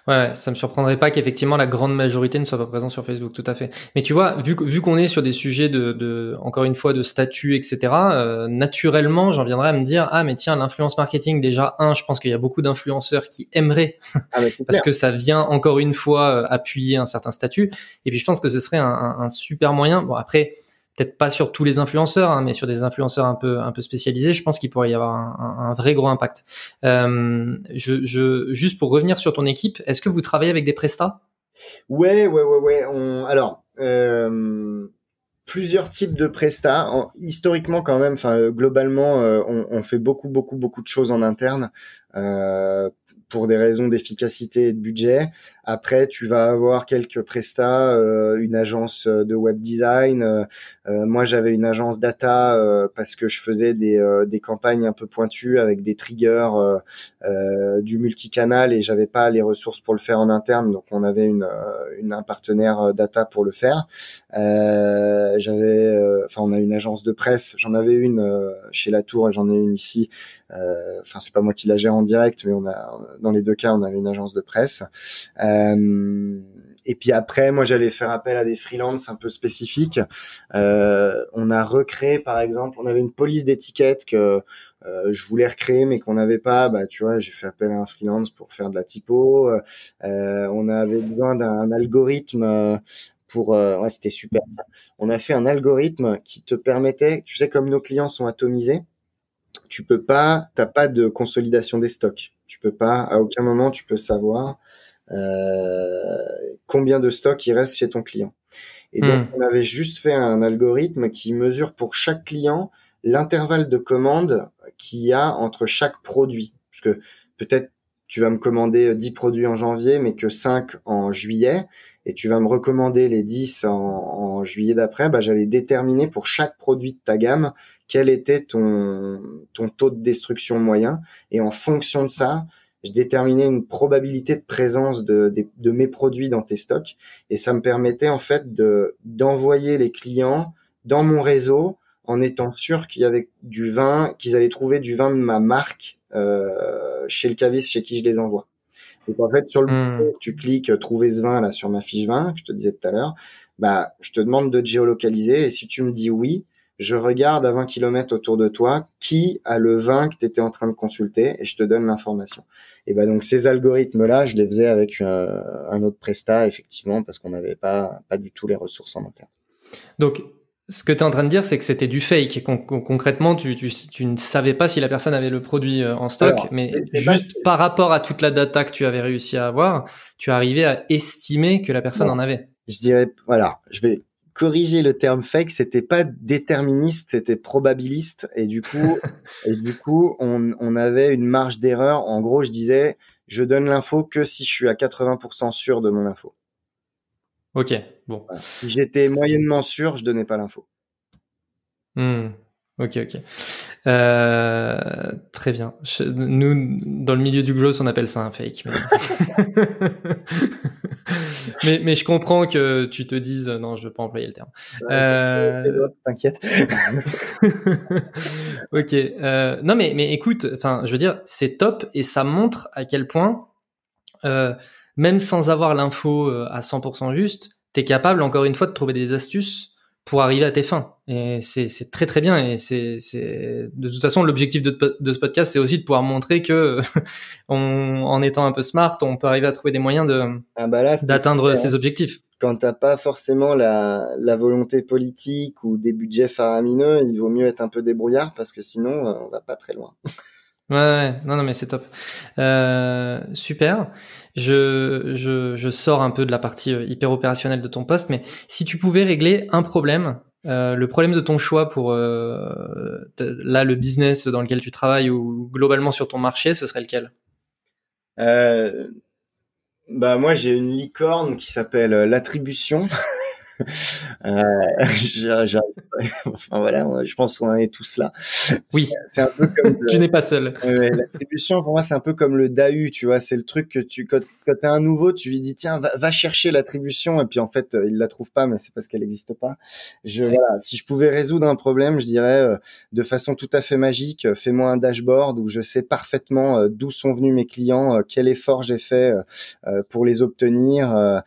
S1: Ouais, ça me surprendrait pas qu'effectivement la grande majorité ne soit pas présente sur Facebook, tout à fait. Mais tu vois, vu, qu'on est sur des sujets de, de, encore une fois, de statut, etc., euh, naturellement, j'en viendrais à me dire, ah, mais tiens, l'influence marketing, déjà, un, je pense qu'il y a beaucoup d'influenceurs qui aimeraient
S2: Ah, c'est
S1: parce que ça vient encore une fois euh, appuyer un certain statut. Et puis je pense que ce serait un, un- un super moyen. Bon après, peut-être pas sur tous les influenceurs, hein, mais sur des influenceurs un peu un peu spécialisés, je pense qu'il pourrait y avoir un, un- un vrai gros impact. Euh, je, je, juste pour revenir sur ton équipe, est-ce que vous travaillez avec des prestats?
S2: Ouais, ouais, ouais, ouais. On... Alors, euh, plusieurs types de prestats. En- Historiquement, quand même, enfin, globalement, euh, on, on fait beaucoup, beaucoup, beaucoup de choses en interne euh, pour des raisons d'efficacité et de budget. Après, tu vas avoir quelques prestats, euh, une agence euh, de web design. euh, moi, j'avais une agence data parce que je faisais des, campagnes un peu pointues avec des triggers, du multicanal et j'avais pas les ressources pour le faire en interne, donc on avait une, un partenaire data pour le faire. J'avais, enfin, on a une agence de presse. J'en avais une chez Latour et j'en ai une ici. Enfin, c'est pas moi qui la gère direct, mais on a, dans les deux cas, on avait une agence de presse. Euh, et puis après, moi, j'allais faire appel à des freelances un peu spécifiques. Euh, on a recréé, par exemple, on avait une police d'étiquette que euh, je voulais recréer, mais qu'on n'avait pas. Bah, tu vois, j'ai fait appel à un freelance pour faire de la typo. Euh, on avait besoin d'un algorithme. euh, pour ouais c'était super. On a fait un algorithme qui te permettait, tu sais comme nos clients sont atomisés, tu peux pas, t'as pas de consolidation des stocks. Tu peux pas, à aucun moment tu peux savoir euh, combien de stocks il reste chez ton client. Et donc on avait juste fait un algorithme qui mesure pour chaque client l'intervalle de commande qu'il y a entre chaque produit. Parce que peut-être tu vas me commander 10 produits en janvier, mais que 5 en juillet, et tu vas me recommander les 10 en, en juillet d'après, bah, j'allais déterminer pour chaque produit de ta gamme quel était ton, ton taux de destruction moyen. Et en fonction de ça, je déterminais une probabilité de présence de, mes produits dans tes stocks. Et ça me permettait en fait de d'envoyer les clients dans mon réseau en étant sûr qu'il y avait du vin, qu'ils allaient trouver du vin de ma marque euh, chez le caviste chez qui je les envoie. Donc en fait, sur le
S1: Hmm.
S2: bouton, tu cliques euh, trouver ce vin là sur ma fiche vin que je te disais tout à l'heure, bah je te demande de te géolocaliser et si tu me dis oui, je regarde à 20 km autour de toi qui a le vin que tu étais en train de consulter et je te donne l'information. Et ben donc ces algorithmes là, je les faisais avec euh, un autre prestat effectivement parce qu'on n'avait pas pas du tout les ressources en interne.
S1: Donc ce que tu es en train de dire, c'est que c'était du fake. concrètement, tu, tu, tu, ne savais pas si la personne avait le produit euh, en stock, mais juste par rapport à toute la data que tu avais réussi à avoir, tu arrivais à estimer que la personne en avait.
S2: Je dirais, voilà, je vais corriger le terme fake. C'était pas déterministe, c'était probabiliste, et du coup, et du coup, on, on avait une marge d'erreur. En gros, je disais, je donne l'info que si je suis à 80% sûr de mon info.
S1: Ok, bon.
S2: Si j'étais moyennement sûr, je donnais pas l'info.
S1: Hmm. Ok, ok. Euh, très bien. nous, dans le milieu du growth, on appelle ça un fake. Mais... mais, je comprends que tu te dises, non, je veux pas employer le terme.
S2: Euh... T'inquiète.
S1: ok. Euh, non, mais, mais écoute, enfin, je veux dire, c'est top et ça montre à quel point même sans avoir l'info euh, à 100% juste, tu es capable, encore une fois, de trouver des astuces pour arriver à tes fins. Et c'est très très bien. Et c'est de toute façon l'objectif de, de, ce podcast, c'est aussi de pouvoir montrer que on, en étant un peu smart, on peut arriver à trouver des moyens de ah bah d'atteindre ses objectifs.
S2: Quand t'as pas forcément la, la volonté politique ou des budgets faramineux, il vaut mieux être un peu débrouillard parce que sinon euh, on va pas très loin.
S1: Ouais, non, non, mais c'est top. Euh, super. Je, je, je, sors un peu de la partie euh, hyper opérationnelle de ton poste, mais si tu pouvais régler un problème, euh, le problème de ton choix pour euh, là le business dans lequel tu travailles ou globalement sur ton marché, ce serait lequel?
S2: Euh, Bah moi j'ai une licorne qui s'appelle l'attribution. euh, enfin voilà, je pense qu'on est tous là.
S1: Oui. C'est un peu comme. tu n'es pas seul.
S2: L'attribution pour moi c'est un peu comme le DAU, tu vois, c'est le truc que tu quand, quand t'es un nouveau, tu lui dis tiens va, va chercher l'attribution et puis en fait il la trouve pas, mais c'est parce qu'elle n'existe pas. Je voilà, si je pouvais résoudre un problème, je dirais euh, de façon tout à fait magique, euh, fais-moi un dashboard où je sais parfaitement euh, d'où sont venus mes clients, quel effort j'ai fait pour les obtenir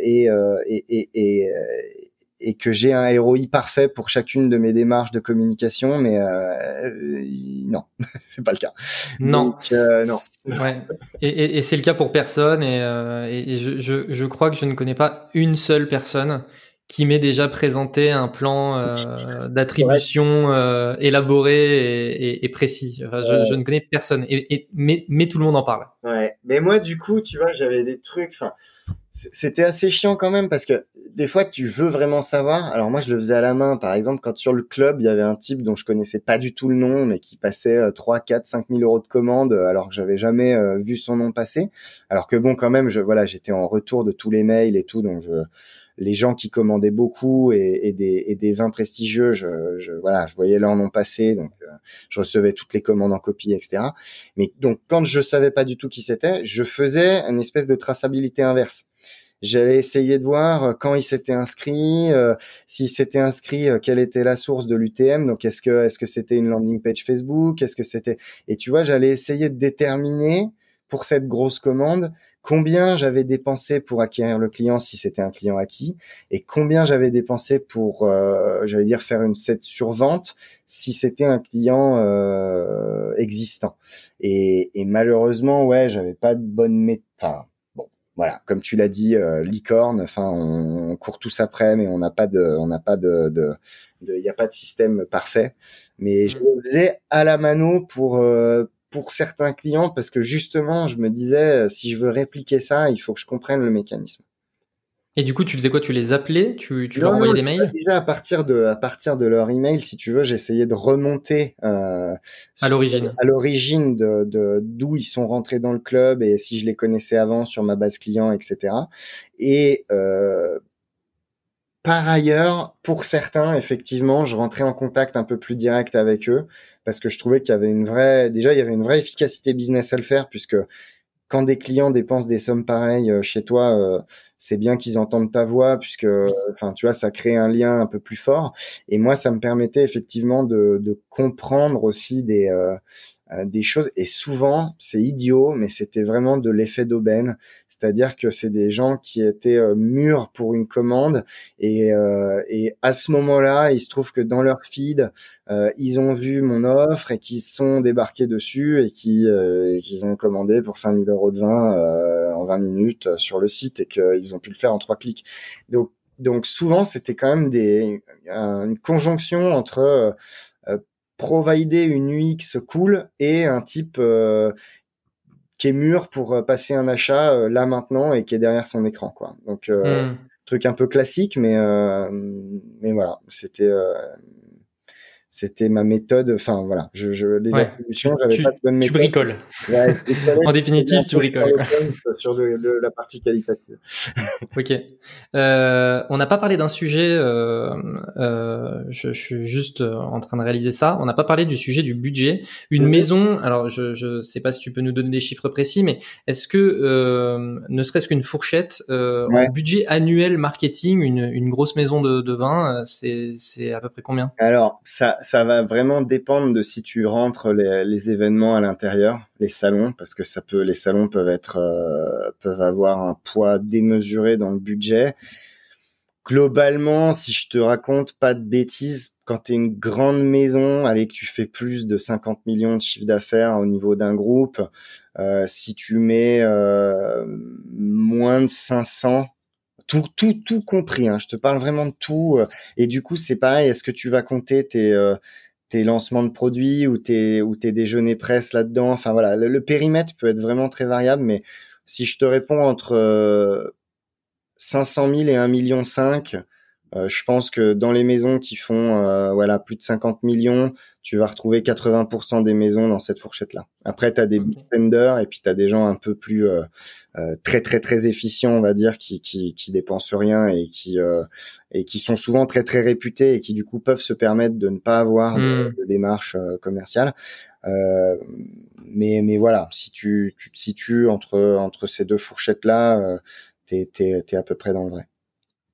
S2: et, et et, et, euh, et que j'ai un ROI parfait pour chacune de mes démarches de communication, mais euh, non, c'est pas le cas.
S1: Non, euh, non. Ouais. Et, et, c'est le cas pour personne, et, euh, et je, je, je, crois que je ne connais pas une seule personne qui m'ait déjà présenté un plan euh, d'attribution euh, élaboré et, et, précis. Enfin, je, je, ne connais personne, et, mais, mais tout le monde en parle.
S2: Ouais, mais moi du coup, tu vois, j'avais des trucs. Enfin, c'était assez chiant quand même parce que des fois tu veux vraiment savoir. Alors moi je le faisais à la main, par exemple quand sur le club il y avait un type dont je connaissais pas du tout le nom mais qui passait 3, 4, 5 000 euros de commande euh, alors que j'avais jamais euh, vu son nom passer. Alors que bon quand même je voilà j'étais en retour de tous les mails et tout donc je les gens qui commandaient beaucoup et, et, des, et des, vins prestigieux, je, je, voilà, je voyais leur nom passer, donc euh, je recevais toutes les commandes en copie, etc. Mais donc quand je savais pas du tout qui c'était, je faisais une espèce de traçabilité inverse. J'allais essayer de voir euh, quand il s'était inscrit, euh, s'il s'était inscrit, euh, quelle était la source de l'UTM. Donc est-ce que est-ce que c'était une landing page Facebook, est-ce que c'était et tu vois, j'allais essayer de déterminer pour cette grosse commande combien j'avais dépensé pour acquérir le client si c'était un client acquis et combien j'avais dépensé pour euh, j'allais dire faire une set sur vente si c'était un client euh, existant. Et, et, malheureusement ouais j'avais pas de bonne méthode enfin bon voilà. Comme tu l'as dit euh, licorne enfin on, court tous après mais on n'a pas de on n'a pas de il y a pas de système parfait. Mais je le faisais à la mano pour euh, pour certains clients parce que justement, je me disais, euh, si je veux répliquer ça, il faut que je comprenne le mécanisme.
S1: Et du coup, tu faisais quoi? Tu les appelais? Tu, tu leur envoyais des mails?
S2: Déjà à partir de à partir de leur email, si tu veux, j'essayais de remonter euh,
S1: à l'origine
S2: à l'origine de d'où ils sont rentrés dans le club et si je les connaissais avant sur ma base client, etc. Et euh, par ailleurs, pour certains, effectivement, je rentrais en contact un peu plus direct avec eux parce que je trouvais qu'il y avait une vraie, déjà, il y avait une vraie efficacité business à le faire puisque quand des clients dépensent des sommes pareilles euh, chez toi, euh, c'est bien qu'ils entendent ta voix puisque, enfin, tu vois, ça crée un lien un peu plus fort. Et moi, ça me permettait effectivement de, de comprendre aussi des, euh, euh, des choses. Et souvent c'est idiot mais c'était vraiment de l'effet d'aubaine. C'est-à-dire que c'est des gens qui étaient euh, mûrs pour une commande. Et, euh, et à ce moment-là il se trouve que dans leur feed ils ont vu mon offre et qu'ils sont débarqués dessus et qui qu'ils ont commandé pour 5000 euros de vin en 20 minutes sur le site et qu'ils ont pu le faire en trois clics. Donc Donc souvent, c'était quand même des, une conjonction entre euh, provider une UX cool et un type qui est mûr pour passer un achat là maintenant et qui est derrière son écran, quoi. Donc hmm. truc un peu classique, mais mais voilà, c'était c'était ma méthode. Enfin voilà, je, je les attributions, j'avais pas de bonne méthode.
S1: Tu bricoles. en définitive, tu bricoles.
S2: Sur le, la partie qualitative.
S1: ok. Euh, on n'a pas parlé d'un sujet. Euh, euh, je, je, suis juste euh, en train de réaliser ça. On n'a pas parlé du sujet du budget. Une maison. Alors je je sais pas si tu peux nous donner des chiffres précis, mais est-ce que euh, ne serait-ce qu'une fourchette, euh, budget annuel marketing, une, une grosse maison de, de vin, euh, c'est c'est à peu près combien?
S2: Alors ça ça va vraiment dépendre de si tu rentres les, événements à l'intérieur, les salons, parce que ça peut, les salons peuvent être, euh, peuvent avoir un poids démesuré dans le budget. Globalement, si je te raconte pas de bêtises, quand tu es une grande maison, avec tu fais plus de 50 millions de chiffre d'affaires au niveau d'un groupe, euh, si tu mets euh, moins de 500, tout, tout, tout compris. Hein. Je te parle vraiment de tout. Euh, et du coup, c'est pareil. Est-ce que tu vas compter tes, euh, tes lancements de produits ou tes, ou tes déjeuners presse là-dedans? Enfin voilà, le, périmètre peut être vraiment très variable. Mais si je te réponds entre 500 000 et 1 million 5, euh, je pense que dans les maisons qui font euh, voilà plus de 50 millions, tu vas retrouver 80% des maisons dans cette fourchette-là. Après, tu as des big spenders et puis tu as des gens un peu plus euh, très très très efficients, on va dire, qui qui, qui dépensent rien et qui et qui sont souvent très très réputés et qui du coup peuvent se permettre de ne pas avoir de, hmm. de, démarche commerciale. mais mais voilà, si tu, tu te situes entre entre ces deux fourchettes-là, t'es t'es à peu près dans le vrai.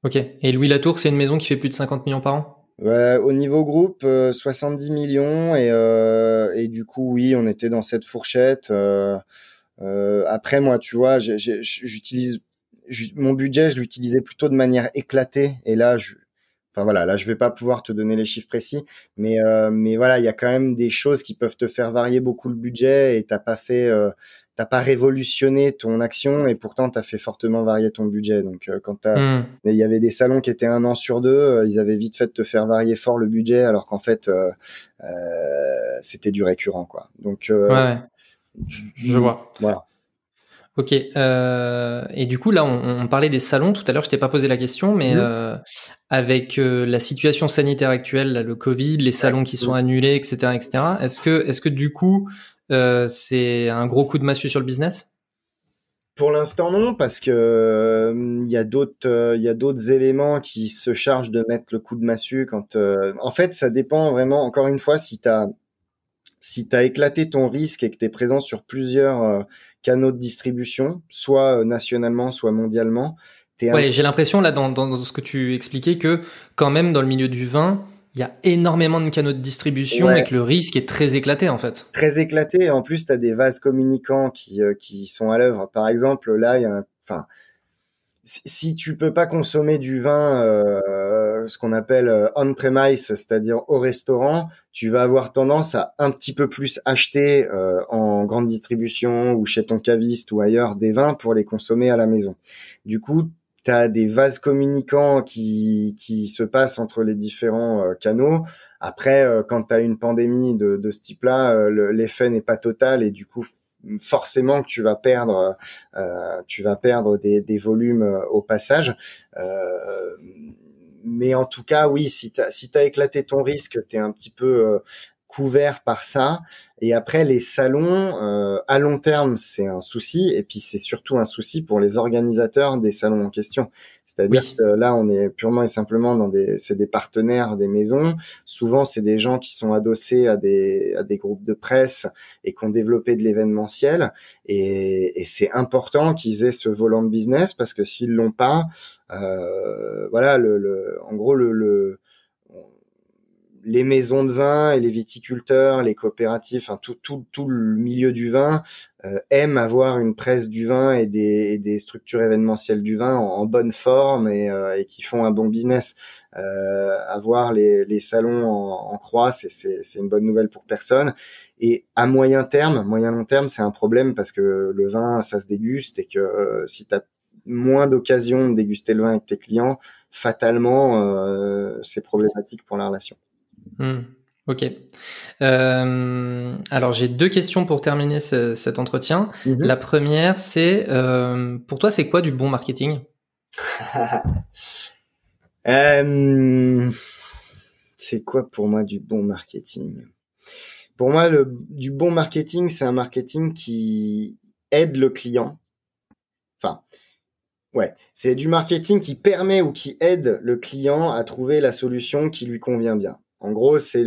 S1: Ok. Et Louis Latour, c'est une maison qui fait plus de 50 millions par an?
S2: Ouais, Au niveau groupe, 70 euh, millions. Et, euh, et du coup, oui, on était dans cette fourchette. Euh, euh après, moi, tu vois, j'utilise mon budget, je l'utilisais plutôt de manière éclatée. Et là, je, Enfin voilà, là je vais pas pouvoir te donner les chiffres précis, mais euh, mais voilà, il y a quand même des choses qui peuvent te faire varier beaucoup le budget et t'as pas fait, euh, t'as pas révolutionné ton action et pourtant t'as fait fortement varier ton budget. Donc euh, quand t'as, hmm. il y avait des salons qui étaient un an sur deux, euh, ils avaient vite fait de te faire varier fort le budget alors qu'en fait euh, c'était du récurrent quoi. Donc
S1: ouais, je vois. Voilà. Ok. Euh, et du coup, là, on, parlait des salons. Tout à l'heure, je t'ai pas posé la question, mais euh, avec euh, la situation sanitaire actuelle, le Covid, les salons qui sont annulés, etc., etc. Est-ce que, est-ce que du coup, c'est un gros coup de massue sur le business?
S2: Pour l'instant, non, parce que il y a d'autres, il y a d'autres éléments qui se chargent de mettre le coup de massue. Quand, en fait, ça dépend vraiment. Encore une fois, si t'as si tu as éclaté ton risque et que tu es présent sur plusieurs canaux de distribution, soit euh, nationalement, soit mondialement.
S1: Ouais, j'ai l'impression là dans, dans, ce que tu expliquais que quand même dans le milieu du vin, il y a énormément de canaux de distribution et que le risque est très éclaté en fait.
S2: Très éclaté. Et en plus, tu as des vases communicants qui, euh, qui sont à l'œuvre. Par exemple, là, il y a enfin, si tu peux pas consommer du vin, euh, ce qu'on appelle euh, on-premise, c'est-à-dire au restaurant, tu vas avoir tendance à un petit peu plus acheter euh, en grande distribution ou chez ton caviste ou ailleurs des vins pour les consommer à la maison. Du coup, tu as des vases communicants qui, qui se passent entre les différents canaux. Après, quand tu as une pandémie de, de ce type-là, l'effet n'est pas total et du coup, forcément que tu vas perdre, euh, tu vas perdre des, des volumes euh, au passage. Euh, mais en tout cas, oui, si tu si as éclaté ton risque, tu es un petit peu couvert par ça. Et après, les salons, euh, à long terme, c'est un souci. Et puis, c'est surtout un souci pour les organisateurs des salons en question. C'est-à-dire que là, on est purement et simplement dans des, c'est des partenaires des maisons. Souvent, c'est des gens qui sont adossés à des, à des groupes de presse et qui ont développé de l'événementiel. Et, et c'est important qu'ils aient ce volant de business parce que s'ils l'ont pas, euh, voilà, le, le, en gros, le, le les maisons de vin et les viticulteurs, les coopératives, tout, le milieu du vin euh, aiment avoir une presse du vin et des, des structures événementielles du vin en, bonne forme et, euh, et, qui font un bon business. Euh, avoir les, salons en, en croix, c'est une bonne nouvelle pour personne. Et à moyen terme, moyen long terme, c'est un problème parce que le vin, ça se déguste et que euh, si tu moins d'occasions de déguster le vin avec tes clients, fatalement, euh, c'est problématique pour la relation.
S1: Hmm. Ok. Euh, alors j'ai deux questions pour terminer cet entretien. Mhm. La première, c'est euh, pour toi, c'est quoi du bon marketing?
S2: C'est quoi pour moi du bon marketing? Pour moi, le, du bon marketing, c'est un marketing qui aide le client. Enfin, Ouais, c'est du marketing qui permet ou qui aide le client à trouver la solution qui lui convient bien. En gros, c'est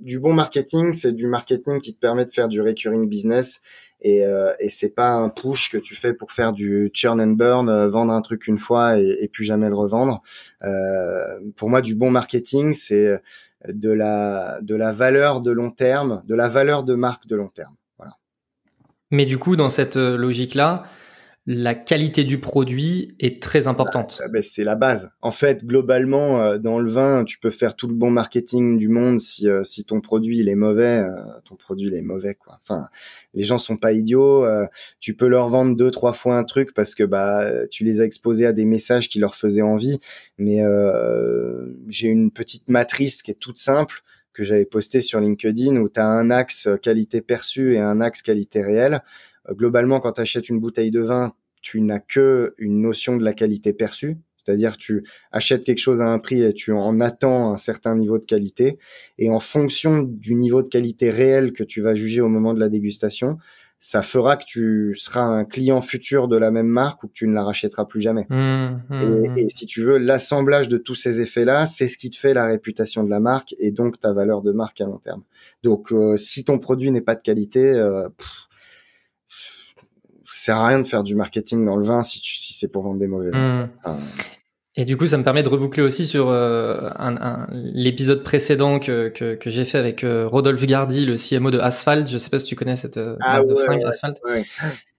S2: du bon marketing, c'est du marketing qui te permet de faire du recurring business et, euh, et c'est pas un push que tu fais pour faire du churn and burn, euh, vendre un truc une fois et, et plus jamais le revendre. Euh, pour moi, du bon marketing, c'est de la de la valeur de long terme, de la valeur de marque de long terme. Voilà.
S1: Mais du coup, dans cette euh, logique-là, la qualité du produit est très importante.
S2: Ah, ben, c'est la base. En fait, globalement, euh, dans le vin, tu peux faire tout le bon marketing du monde si, euh, si ton produit il est mauvais, euh, ton produit il est mauvais quoi. Enfin, les gens sont pas idiots. tu peux leur vendre deux trois fois un truc parce que bah tu les as exposés à des messages qui leur faisaient envie. Mais j'ai une petite matrice qui est toute simple que j'avais postée sur LinkedIn où tu as un axe qualité perçue et un axe qualité réelle euh, globalement, quand tu achètes une bouteille de vin, tu n'as que une notion de la qualité perçue. C'est-à-dire tu achètes quelque chose à un prix et tu en attends un certain niveau de qualité. Et en fonction du niveau de qualité réel que tu vas juger au moment de la dégustation, ça fera que tu seras un client futur de la même marque ou que tu ne la rachèteras plus jamais. Mmh, mmh, mmh. et, si tu veux, l'assemblage de tous ces effets-là, c'est ce qui te fait la réputation de la marque et donc ta valeur de marque à long terme. Donc, euh, si ton produit n'est pas de qualité, euh, sert à rien de faire du marketing dans le vin si, tu, si c'est pour vendre des mauvais vins.
S1: Mmh. et du coup, ça me permet de reboucler aussi sur euh, un, l'épisode précédent que, que, que j'ai fait avec euh, Rodolphe Gardy, le CMO de Asphalt. Je sais pas si tu connais cette euh, ah marque de fringues Asphalt.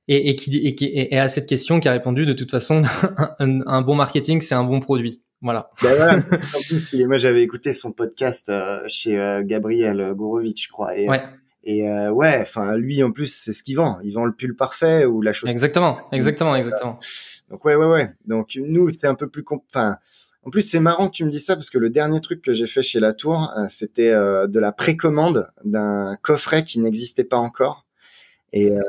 S1: Et, et, qui, et, qui, et à cette question qui a répondu de toute façon, un, bon marketing, c'est un bon produit. Voilà.
S2: Ben voilà. en plus, moi, j'avais écouté son podcast chez Gabriel Gourovitch, je crois. Et, ouais. Et euh, ouais, enfin lui en plus c'est ce qu'il vend. Il vend le pull parfait ou la chose.
S1: Exactement, exactement, exactement.
S2: Donc ouais, ouais, ouais. Donc nous c'est un peu plus, enfin. En plus, c'est marrant que tu me dis ça parce que le dernier truc que j'ai fait chez La Tour, euh, c'était euh, de la précommande d'un coffret qui n'existait pas encore. Et, euh,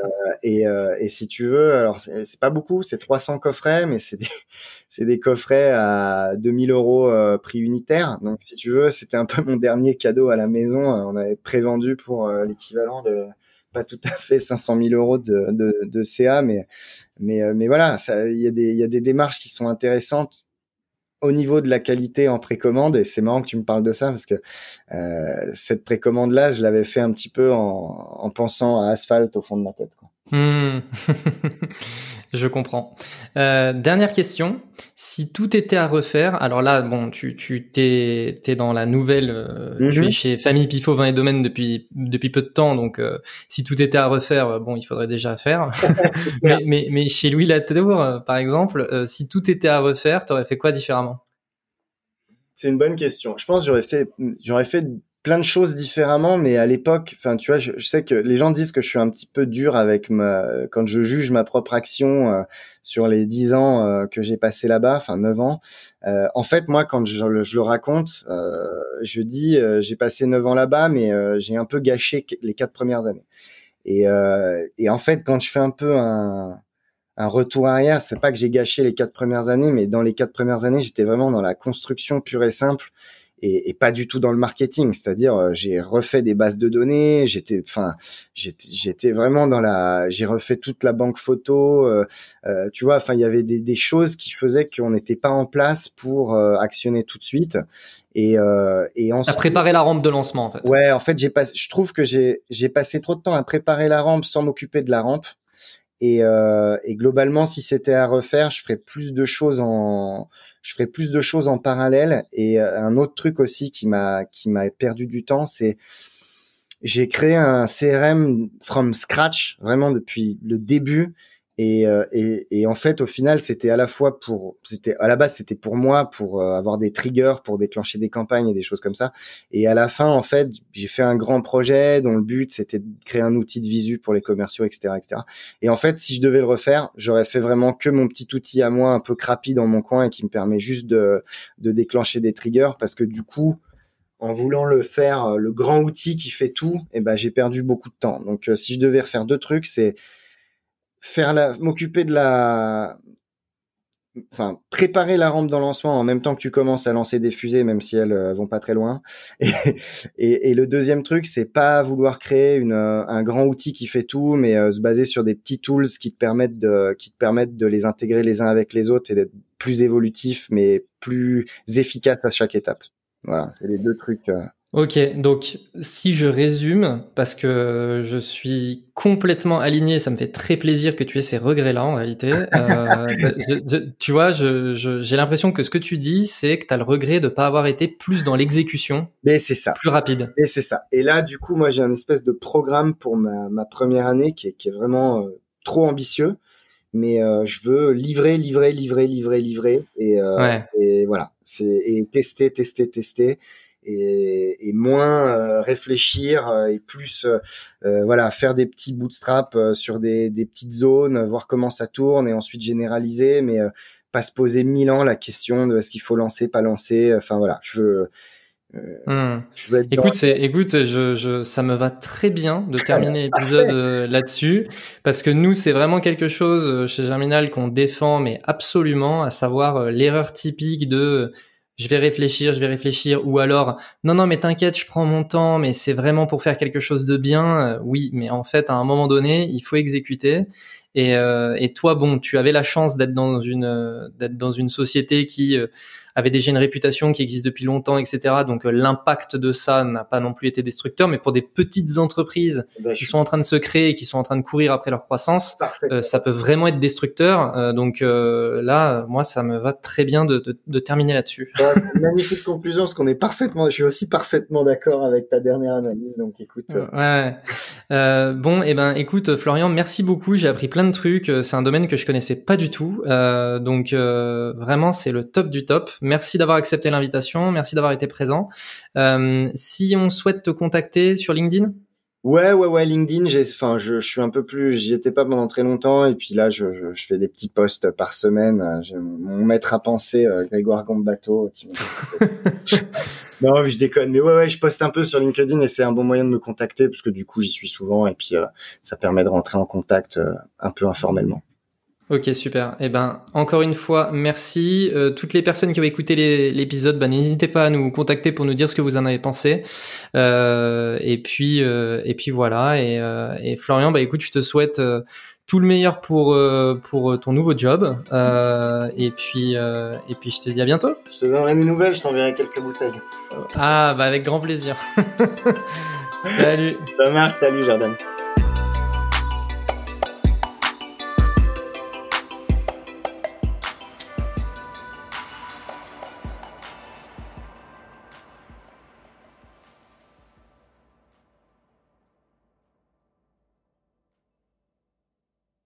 S2: et, euh, et, si tu veux, alors c'est pas beaucoup, c'est 300 coffrets, mais c'est des, c'est des coffrets à 2000 euros euh, prix unitaire. Donc si tu veux, c'était un peu mon dernier cadeau à la maison. On avait prévendu pour l'équivalent de pas tout à fait 500 000 euros de, de, de CA, mais mais mais voilà, il y a des il y a des démarches qui sont intéressantes au niveau de la qualité en précommande et c'est marrant que tu me parles de ça parce que euh, cette précommande là je l'avais fait un petit peu en, en, pensant à asphalte au fond de ma tête quoi.
S1: Hmm. Je comprends. Euh, dernière question. Si tout était à refaire, alors là, bon, tu tu t'es t'es dans la nouvelle, euh, tu es mhm. chez Famille Pifo Vin et Domaine depuis depuis peu de temps, donc euh, si tout était à refaire, bon, il faudrait déjà faire. mais, mais, mais chez Louis Latour, par exemple, si tout était à refaire, t'aurais fait quoi différemment?
S2: C'est une bonne question. Je pense j'aurais fait j'aurais fait plein de choses différemment, mais à l'époque, enfin, tu vois, je, sais que les gens disent que je suis un petit peu dur avec ma, quand je juge ma propre action euh, sur les dix ans euh, que j'ai passé là-bas, enfin neuf ans. Euh, en fait, moi, quand je, je le raconte, je dis, j'ai passé neuf ans là-bas, mais j'ai un peu gâché les quatre premières années. Et, et en fait, quand je fais un peu un, un retour arrière, c'est pas que j'ai gâché les quatre premières années, mais dans les quatre premières années, j'étais vraiment dans la construction pure et simple et, et, pas du tout dans le marketing. C'est-à-dire, euh, j'ai refait des bases de données, j'étais, enfin, j'étais vraiment dans la, j'ai refait toute la banque photo. Euh, euh, tu vois, enfin, il y avait des, des choses qui faisaient qu'on n'était pas en place pour actionner tout de suite. Et, euh, et
S1: ensuite, à préparer la rampe de lancement, en fait.
S2: Ouais, en fait, j'ai pas, je trouve que j'ai, j'ai passé trop de temps à préparer la rampe sans m'occuper de la rampe. Et, euh, et globalement, si c'était à refaire, je ferais plus de choses en, je ferai plus de choses en parallèle. Et euh, un autre truc aussi qui m'a qui m'a perdu du temps, c'est j'ai créé un CRM from scratch, vraiment depuis le début, Et, euh, et, et, en fait, au final, c'était à la fois pour, c'était à la base, c'était pour moi, pour euh, avoir des triggers, pour déclencher des campagnes et des choses comme ça. Et à la fin, en fait, j'ai fait un grand projet dont le but c'était de créer un outil de visu pour les commerciaux, etc., etc. Et en fait, si je devais le refaire, j'aurais fait vraiment que mon petit outil à moi, un peu crappy dans mon coin et qui me permet juste de, de déclencher des triggers, parce que du coup, en voulant le faire, euh, le grand outil qui fait tout, et eh ben j'ai perdu beaucoup de temps. Donc, si je devais refaire deux trucs, c'est faire la, m'occuper de la, enfin préparer la rampe dans lancement en même temps que tu commences à lancer des fusées, même si elles euh, vont pas très loin. Et, et, et le deuxième truc, c'est pas vouloir créer une, euh, un grand outil qui fait tout, mais euh, se baser sur des petits tools qui te permettent de, qui te permettent de les intégrer les uns avec les autres et d'être plus évolutif, mais plus efficace à chaque étape. Voilà, c'est les deux trucs.
S1: Ok, donc si je résume, parce que je suis complètement aligné, ça me fait très plaisir que tu aies ces regrets-là en réalité. Euh, tu vois, j'ai je, l'impression que ce que tu dis, c'est que tu as le regret de pas avoir été plus dans l'exécution.
S2: Mais c'est ça.
S1: Plus rapide.
S2: Et c'est ça. Et là, du coup, moi, j'ai un espèce de programme pour ma, ma première année qui est, qui est vraiment euh, trop ambitieux. Mais euh, je veux livrer, livrer, livrer, livrer, livrer, et, euh, et voilà, c'est et tester, tester, tester et, et moins euh, réfléchir euh, et plus euh, voilà faire des petits bootstraps sur des, des, petites zones, voir comment ça tourne et ensuite généraliser, mais pas se poser mille ans la question de est-ce qu'il faut lancer, pas lancer. Enfin voilà, je veux.
S1: Hmm. écoute, c'est, écoute, je, je, ça me va très bien de terminer l'épisode là-dessus, parce que nous, c'est vraiment quelque chose chez Germinal qu'on défend, mais absolument, à savoir l'erreur typique de je vais réfléchir, je vais réfléchir, ou alors non non mais t'inquiète, je prends mon temps, mais c'est vraiment pour faire quelque chose de bien. Euh, oui, mais en fait à un moment donné, il faut exécuter. Et, euh, et toi, bon, tu avais la chance d'être dans une euh, d'être dans une société qui avait déjà une réputation qui existe depuis longtemps, etc. Donc euh, l'impact de ça n'a pas non plus été destructeur, mais pour des petites entreprises bah, qui sont en train de se créer et qui sont en train de courir après leur croissance, euh, ça peut vraiment être destructeur. Euh, donc là, moi, ça me va très bien de, de, de terminer là-dessus.
S2: magnifique conclusion, parce qu'on est parfaitement, je suis aussi parfaitement d'accord avec ta dernière analyse. Donc écoute.
S1: Ouais. bon, et eh ben, écoute, Florian, merci beaucoup. J'ai appris plein de trucs. C'est un domaine que je connaissais pas du tout. donc vraiment, c'est le top du top. Merci d'avoir accepté l'invitation, merci d'avoir été présent. Euh, si on souhaite te contacter sur LinkedIn?
S2: Ouais, ouais, ouais, LinkedIn, j'ai, enfin, je, je suis un peu plus, j'y étais pas pendant très longtemps, et puis là, je, je, je fais des petits posts par semaine. Mon maître à penser, euh, Grégoire Gombato. non, je déconne, mais ouais, ouais, je poste un peu sur LinkedIn et c'est un bon moyen de me contacter parce que du coup, j'y suis souvent et puis euh, ça permet de rentrer en contact un peu informellement.
S1: Ok, super. Eh ben, encore une fois, merci. Euh, toutes les personnes qui ont écouté l'épisode, ben, n'hésitez pas à nous contacter pour nous dire ce que vous en avez pensé. Euh, et puis, euh, et puis voilà. Et, et, Florian, bah écoute, je te souhaite tout le meilleur pour pour ton nouveau job. et puis, et puis, je te dis à bientôt.
S2: Je te donnerai des nouvelles. Je t'enverrai quelques bouteilles.
S1: Ah, bah avec grand plaisir. salut.
S2: Ça marche. Salut, Jordan.